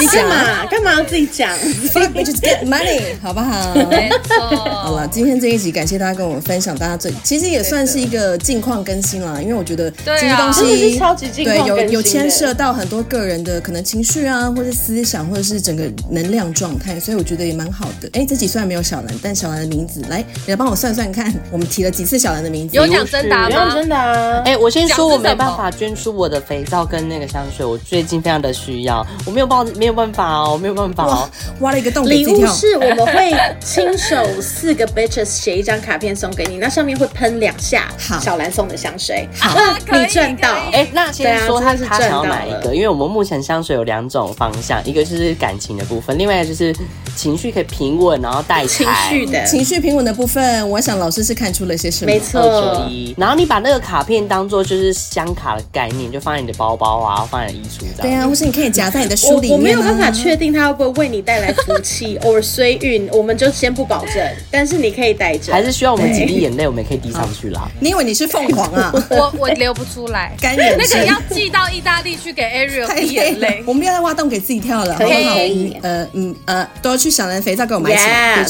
你干嘛？干嘛要自己讲？Fuck bitches get money，好不好？没错。好了，今天这一集感谢大家跟我们分享，大家这其实也算是一个近况更新啦，因为我觉得这些东西超级近况更新，对，有有牵涉到很多个人的可能情绪啊，或者思想，或者是整个能量状态，所以我觉得也蛮好的。哎，这集虽然没有小兰，但小兰的名字，来，你来帮我算算看，我们提了几次小兰的名字？有奖征答吗？真的啊！哎，我先说我没办法捐出我的肥皂跟那个香水，我最近非常的需要，我没有办没有办法哦，没有办法。哦，挖了一个洞。礼物是我们会亲手四个 bitches 写一张卡片送给你，那上面会喷两下小兰送的香水。好，你赚到。哎，那先说他是他想要买一个，因为我们目前香水有两种方向，一个就是感情的部分，另外一个就是情绪可以平稳，然后带情绪的情绪平稳的部分。我想老师是看出了些什么？没错。然后你把那个卡片当做就是香卡的概念，就放在你的包包啊，放在衣橱这样。对啊，或是你可以夹在你的书里面。我没有办法确定它会不会为你带来福气 (laughs) 或衰运，我们就先不保证。但是你可以带着，还是需要我们几滴眼泪，我们也可以滴上去啦。你以为你是凤凰啊？我我流不出来，(laughs) 干眼那个要寄到意大利去给 Ariel 滴眼泪。我们不要再挖洞给自己跳了，好不好？呃嗯呃，都要去小人肥皂给我买起来。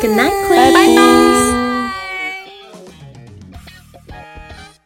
Good night，拜拜。